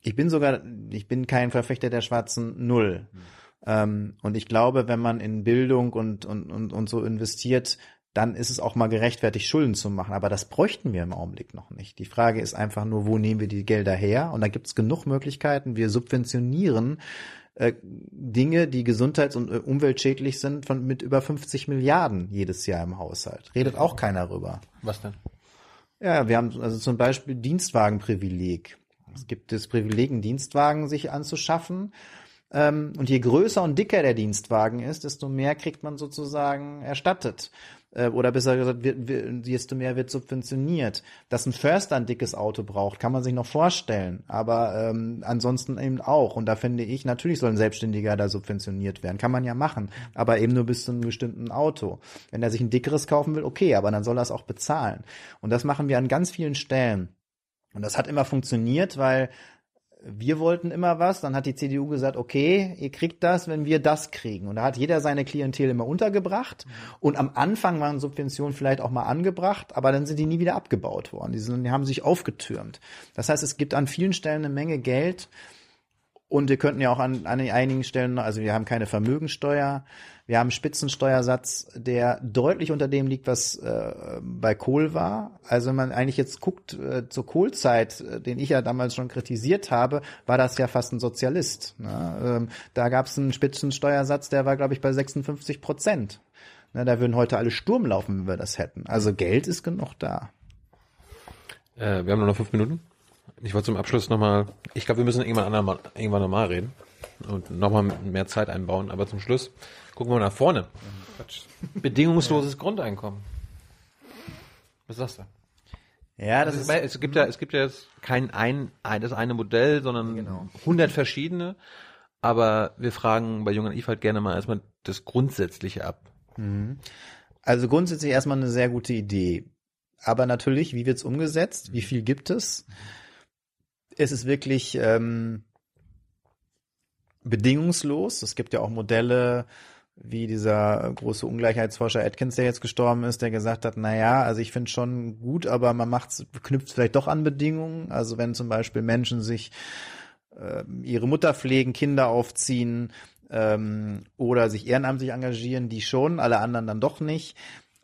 S1: ich bin sogar, ich bin kein Verfechter der schwarzen Null. Ähm, und ich glaube, wenn man in Bildung und, und, und, und so investiert, dann ist es auch mal gerechtfertigt, Schulden zu machen. Aber das bräuchten wir im Augenblick noch nicht. Die Frage ist einfach nur, wo nehmen wir die Gelder her? Und da gibt es genug Möglichkeiten. Wir subventionieren äh, Dinge, die gesundheits- und äh, umweltschädlich sind, von mit über 50 Milliarden jedes Jahr im Haushalt. Redet auch keiner rüber.
S2: Was denn?
S1: Ja, wir haben also zum Beispiel Dienstwagenprivileg. Es gibt das Privileg, einen Dienstwagen sich anzuschaffen. Ähm, und je größer und dicker der Dienstwagen ist, desto mehr kriegt man sozusagen erstattet. Äh, oder besser gesagt, desto mehr wird subventioniert. Dass ein Förster ein dickes Auto braucht, kann man sich noch vorstellen. Aber ähm, ansonsten eben auch. Und da finde ich, natürlich soll ein Selbstständiger da subventioniert werden. Kann man ja machen. Aber eben nur bis zu einem bestimmten Auto. Wenn er sich ein dickeres kaufen will, okay, aber dann soll er es auch bezahlen. Und das machen wir an ganz vielen Stellen. Und das hat immer funktioniert, weil wir wollten immer was, dann hat die CDU gesagt, okay, ihr kriegt das, wenn wir das kriegen. Und da hat jeder seine Klientel immer untergebracht. Und am Anfang waren Subventionen vielleicht auch mal angebracht, aber dann sind die nie wieder abgebaut worden. Die, sind, die haben sich aufgetürmt. Das heißt, es gibt an vielen Stellen eine Menge Geld, Und wir könnten ja auch an, an einigen Stellen, also wir haben keine Vermögensteuer, wir haben einen Spitzensteuersatz, der deutlich unter dem liegt, was äh, bei Kohl war. Also wenn man eigentlich jetzt guckt äh, zur Kohlzeit, äh, den ich ja damals schon kritisiert habe, war das ja fast ein Sozialist. Ne? Ähm, da gab es einen Spitzensteuersatz, der war, glaube ich, bei 56 Prozent. Ne, da würden heute alle Sturm laufen, wenn wir das hätten. Also Geld ist genug da.
S2: Äh, wir haben nur noch fünf Minuten. Ich wollte zum Abschluss nochmal, ich glaube, wir müssen irgendwann, irgendwann nochmal reden und nochmal mehr Zeit einbauen, aber zum Schluss gucken wir nach vorne. Quatsch. Bedingungsloses Grundeinkommen. Was sagst du?
S1: Ja, das
S2: Also,
S1: ist,
S2: es gibt ja, es gibt ja jetzt kein ein, ein das eine Modell, sondern
S1: Genau.
S2: 100 verschiedene. Aber wir fragen bei Jung und Eve halt gerne mal erstmal das Grundsätzliche ab.
S1: also grundsätzlich erstmal eine sehr gute Idee. Aber natürlich, wie wird's umgesetzt? Wie viel gibt es? Es ist wirklich ähm, bedingungslos. Es gibt ja auch Modelle, wie dieser große Ungleichheitsforscher Atkins, der jetzt gestorben ist, der gesagt hat, na ja, also ich finde schon gut, aber man macht's, knüpft vielleicht doch an Bedingungen. Also wenn zum Beispiel Menschen sich äh, ihre Mutter pflegen, Kinder aufziehen ähm, oder sich ehrenamtlich engagieren, die schon, alle anderen dann doch nicht.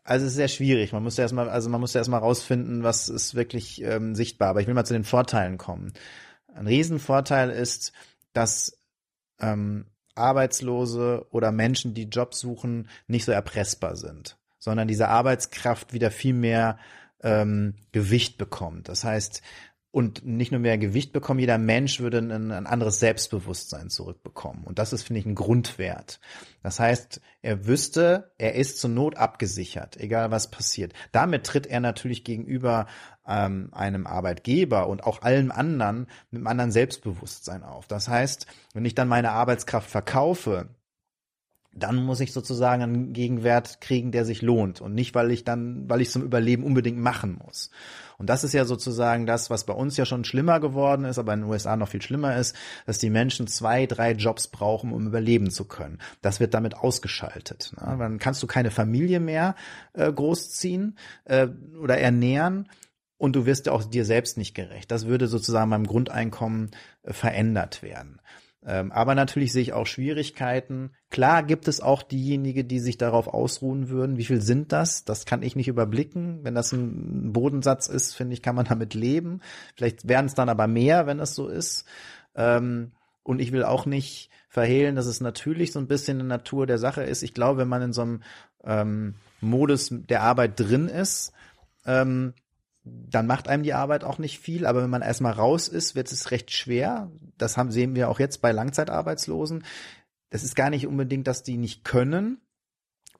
S1: Also es ist sehr schwierig. Man muss ja erstmal, also man muss ja erstmal rausfinden, was ist wirklich ähm, sichtbar. Aber ich will mal zu den Vorteilen kommen. Ein Riesenvorteil ist, dass ähm, Arbeitslose oder Menschen, die Jobs suchen, nicht so erpressbar sind, sondern diese Arbeitskraft wieder viel mehr ähm, Gewicht bekommt. Das heißt, und nicht nur mehr Gewicht bekommen, jeder Mensch würde ein, ein anderes Selbstbewusstsein zurückbekommen. Und das ist, finde ich, ein Grundwert. Das heißt, er wüsste, er ist zur Not abgesichert, egal was passiert. Damit tritt er natürlich gegenüber ähm, einem Arbeitgeber und auch allen anderen mit einem anderen Selbstbewusstsein auf. Das heißt, wenn ich dann meine Arbeitskraft verkaufe, dann muss ich sozusagen einen Gegenwert kriegen, der sich lohnt und nicht, weil ich dann, weil ich zum Überleben unbedingt machen muss. Und das ist ja sozusagen das, was bei uns ja schon schlimmer geworden ist, aber in den USA noch viel schlimmer ist, dass die Menschen zwei, drei Jobs brauchen, um überleben zu können. Das wird damit ausgeschaltet. Ne? Dann kannst du keine Familie mehr äh, großziehen äh, oder ernähren und du wirst ja auch dir selbst nicht gerecht. Das würde sozusagen beim Grundeinkommen äh, verändert werden. Ähm, aber natürlich sehe ich auch Schwierigkeiten. Klar gibt es auch diejenigen, die sich darauf ausruhen würden. Wie viel sind das? Das kann ich nicht überblicken. Wenn das ein Bodensatz ist, finde ich, kann man damit leben. Vielleicht werden es dann aber mehr, wenn es so ist. Ähm, und ich will auch nicht verhehlen, dass es natürlich so ein bisschen eine Natur der Sache ist. Ich glaube, wenn man in so einem ähm, Modus der Arbeit drin ist, ähm, dann macht einem die Arbeit auch nicht viel, aber wenn man erstmal raus ist, wird es recht schwer. Das haben, sehen wir auch jetzt bei Langzeitarbeitslosen. Das ist gar nicht unbedingt, dass die nicht können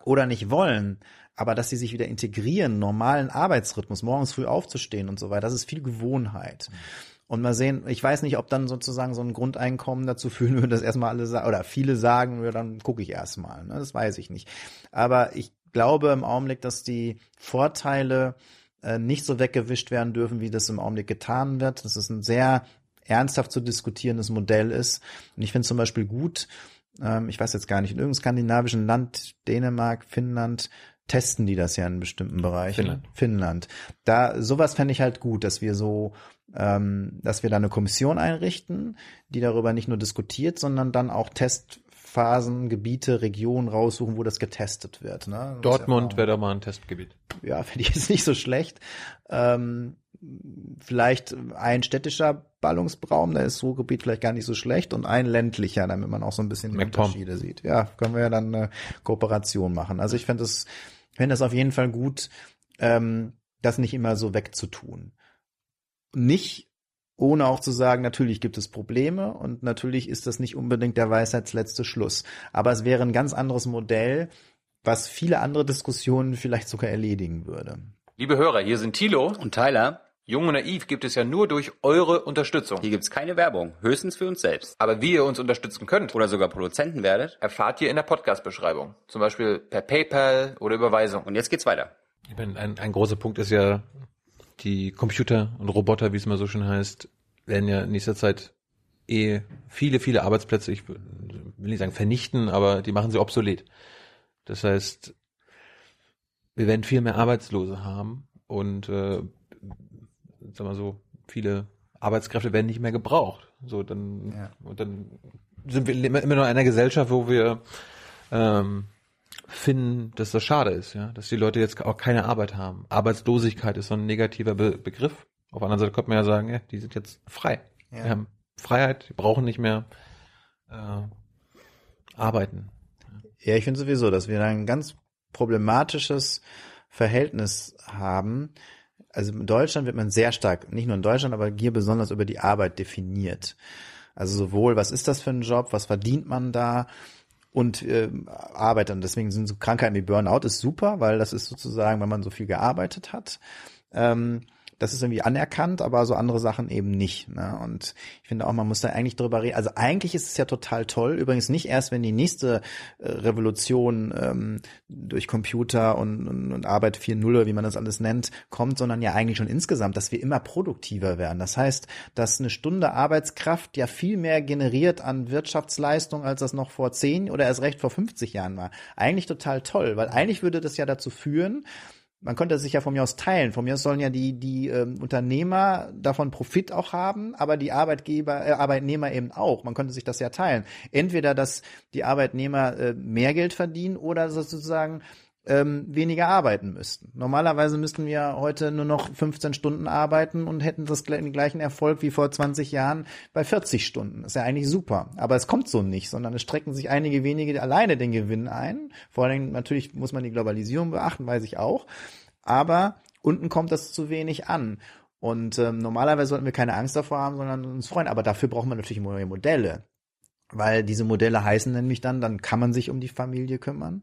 S1: oder nicht wollen, aber dass sie sich wieder integrieren, normalen Arbeitsrhythmus, morgens früh aufzustehen und so weiter, das ist viel Gewohnheit. Und mal sehen, ich weiß nicht, ob dann sozusagen so ein Grundeinkommen dazu führen würde, dass erstmal alle sagen, oder viele sagen, ja, dann gucke ich erstmal. Ne? Das weiß ich nicht. Aber ich glaube im Augenblick, dass die Vorteile äh, nicht so weggewischt werden dürfen, wie das im Augenblick getan wird. Das ist ein sehr ernsthaft zu diskutierendes Modell ist. Und ich finde zum Beispiel gut, ähm, ich weiß jetzt gar nicht, in irgendeinem skandinavischen Land, Dänemark, Finnland, testen die das ja in bestimmten Bereichen.
S2: Finnland.
S1: Finnland. Da sowas fände ich halt gut, dass wir so, ähm, dass wir da eine Kommission einrichten, die darüber nicht nur diskutiert, sondern dann auch Testphasen, Gebiete, Regionen raussuchen, wo das getestet wird. Ne? Das
S2: Dortmund wäre da mal ein Testgebiet.
S1: ja, finde ich jetzt nicht so schlecht. Ähm, vielleicht ein städtischer Ballungsraum, da ist Ruhrgebiet vielleicht gar nicht so schlecht und ein ländlicher, damit man auch so ein bisschen die. Unterschiede sieht. Ja, können wir ja dann eine Kooperation machen. Also ich finde es, finde es auf jeden Fall gut, ähm, das nicht immer so wegzutun. Nicht ohne auch zu sagen, natürlich gibt es Probleme und natürlich ist das nicht unbedingt der Weisheitsletzte Schluss. Aber es wäre ein ganz anderes Modell, was viele andere Diskussionen vielleicht sogar erledigen würde.
S3: Liebe Hörer, hier sind Thilo.
S4: Und Tyler,
S3: Jung und Naiv gibt es ja nur durch eure Unterstützung.
S4: hier gibt's keine Werbung, höchstens für uns selbst.
S3: Aber wie ihr uns unterstützen könnt,
S4: Oder sogar Produzenten werdet.
S3: erfahrt ihr in der Podcast-Beschreibung. Zum Beispiel per PayPal oder Überweisung.
S4: Und jetzt geht's weiter.
S2: Ich meine, ein, ein großer Punkt ist ja, die Computer und Roboter, wie es mal so schön heißt, werden ja in nächster Zeit eh viele, viele Arbeitsplätze, ich will nicht sagen vernichten, aber die machen sie obsolet. Das heißt, wir werden viel mehr Arbeitslose haben und äh, sag mal so, viele Arbeitskräfte werden nicht mehr gebraucht. So, dann,
S1: Ja.
S2: und dann sind wir immer, immer noch in einer Gesellschaft, wo wir ähm, finden, dass das schade ist, ja, dass die Leute jetzt auch keine Arbeit haben. Arbeitslosigkeit ist so ein negativer Be Begriff. Auf der anderen Seite könnte man ja sagen, ja, die sind jetzt frei.
S1: Ja.
S2: Die haben Freiheit, die brauchen nicht mehr äh, arbeiten.
S1: Ja, ich finde sowieso, dass wir da ein ganz problematisches Verhältnis haben. Also in Deutschland wird man sehr stark, nicht nur in Deutschland, aber hier besonders über die Arbeit definiert. Also sowohl, was ist das für ein Job, was verdient man da und äh, Arbeit. Und deswegen sind so Krankheiten wie Burnout ist super, weil das ist sozusagen, wenn man so viel gearbeitet hat. Ähm, das ist irgendwie anerkannt, aber so andere Sachen eben nicht. Ne? Und ich finde auch, man muss da eigentlich drüber reden. Also eigentlich ist es ja total toll. Übrigens nicht erst, wenn die nächste äh, Revolution ähm, durch Computer und, und, und Arbeit 4.0, oder wie man das alles nennt, kommt, sondern ja eigentlich schon insgesamt, dass wir immer produktiver werden. Das heißt, dass eine Stunde Arbeitskraft ja viel mehr generiert an Wirtschaftsleistung, als das noch vor 10 oder erst recht vor 50 Jahren war. Eigentlich total toll, weil eigentlich würde das ja dazu führen, man könnte sich ja von mir aus teilen. Von mir aus sollen ja die, die ähm, Unternehmer davon Profit auch haben, aber die Arbeitgeber, äh, Arbeitnehmer eben auch. Man könnte sich das ja teilen. Entweder, dass die Arbeitnehmer äh, mehr Geld verdienen oder sozusagen ähm, weniger arbeiten müssten. Normalerweise müssten wir heute nur noch 15 Stunden arbeiten und hätten das, den gleichen Erfolg wie vor 20 Jahren bei 40 Stunden. Ist ja eigentlich super. Aber es kommt so nicht, sondern es strecken sich einige wenige alleine den Gewinn ein. Vor allem natürlich muss man die Globalisierung beachten, weiß ich auch. Aber unten kommt das zu wenig an. Und ähm, normalerweise sollten wir keine Angst davor haben, sondern uns freuen. Aber dafür brauchen wir natürlich neue Modelle. Weil diese Modelle heißen nämlich dann, dann kann man sich um die Familie kümmern,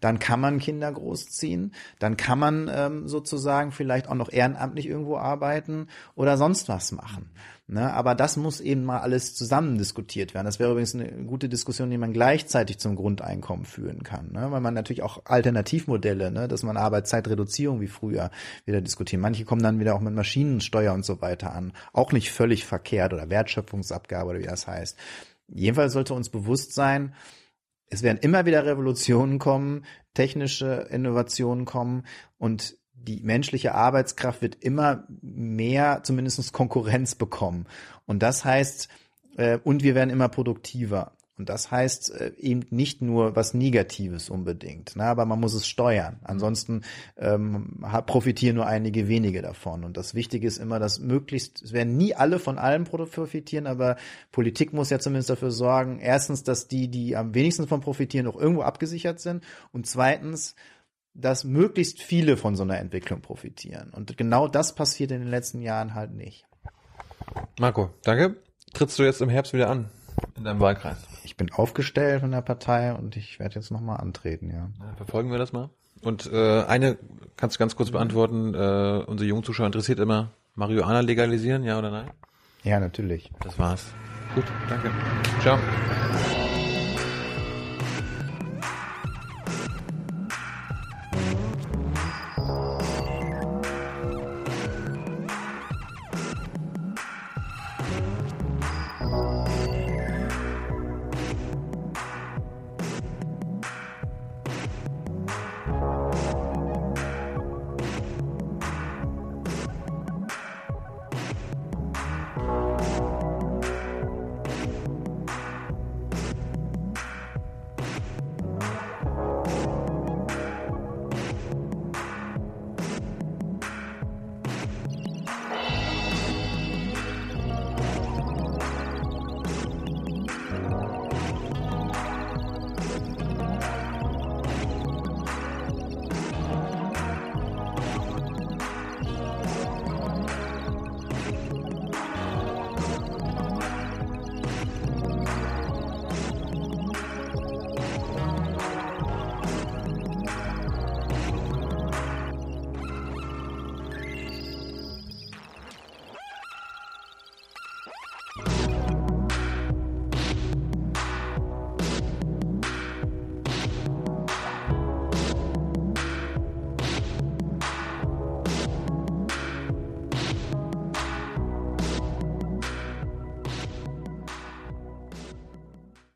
S1: dann kann man Kinder großziehen, dann kann man ähm, sozusagen vielleicht auch noch ehrenamtlich irgendwo arbeiten oder sonst was machen. Ne? Aber das muss eben mal alles zusammen diskutiert werden. Das wäre übrigens eine gute Diskussion, die man gleichzeitig zum Grundeinkommen führen kann. Ne? Weil man natürlich auch Alternativmodelle, ne? dass man Arbeitszeitreduzierung wie früher wieder diskutieren. Manche kommen dann wieder auch mit Maschinensteuer und so weiter an. Auch nicht völlig verkehrt oder Wertschöpfungsabgabe oder wie das heißt. Jedenfalls sollte uns bewusst sein, es werden immer wieder Revolutionen kommen, technische Innovationen kommen und die menschliche Arbeitskraft wird immer mehr zumindest Konkurrenz bekommen. Und das heißt, äh, und wir werden immer produktiver. Und das heißt äh, eben nicht nur was Negatives unbedingt, ne, aber man muss es steuern. Ansonsten ähm, profitieren nur einige wenige davon. Und das Wichtige ist immer, dass möglichst, es werden nie alle von allem profitieren, aber Politik muss ja zumindest dafür sorgen, erstens, dass die, die am wenigsten von profitieren, auch irgendwo abgesichert sind und zweitens, dass möglichst viele von so einer Entwicklung profitieren. Und genau das passiert in den letzten Jahren halt nicht.
S2: Marco, danke. Trittst du jetzt im Herbst wieder an in deinem Wahlkreis?
S1: Ich bin aufgestellt von der Partei und ich werde jetzt nochmal antreten, ja.
S2: Ja, verfolgen wir das mal. Und äh, eine kannst du ganz kurz beantworten. Äh, unsere jungen Zuschauer interessiert immer Marihuana legalisieren, ja oder nein?
S1: Ja, natürlich.
S2: Das war's. Gut, danke. Ciao.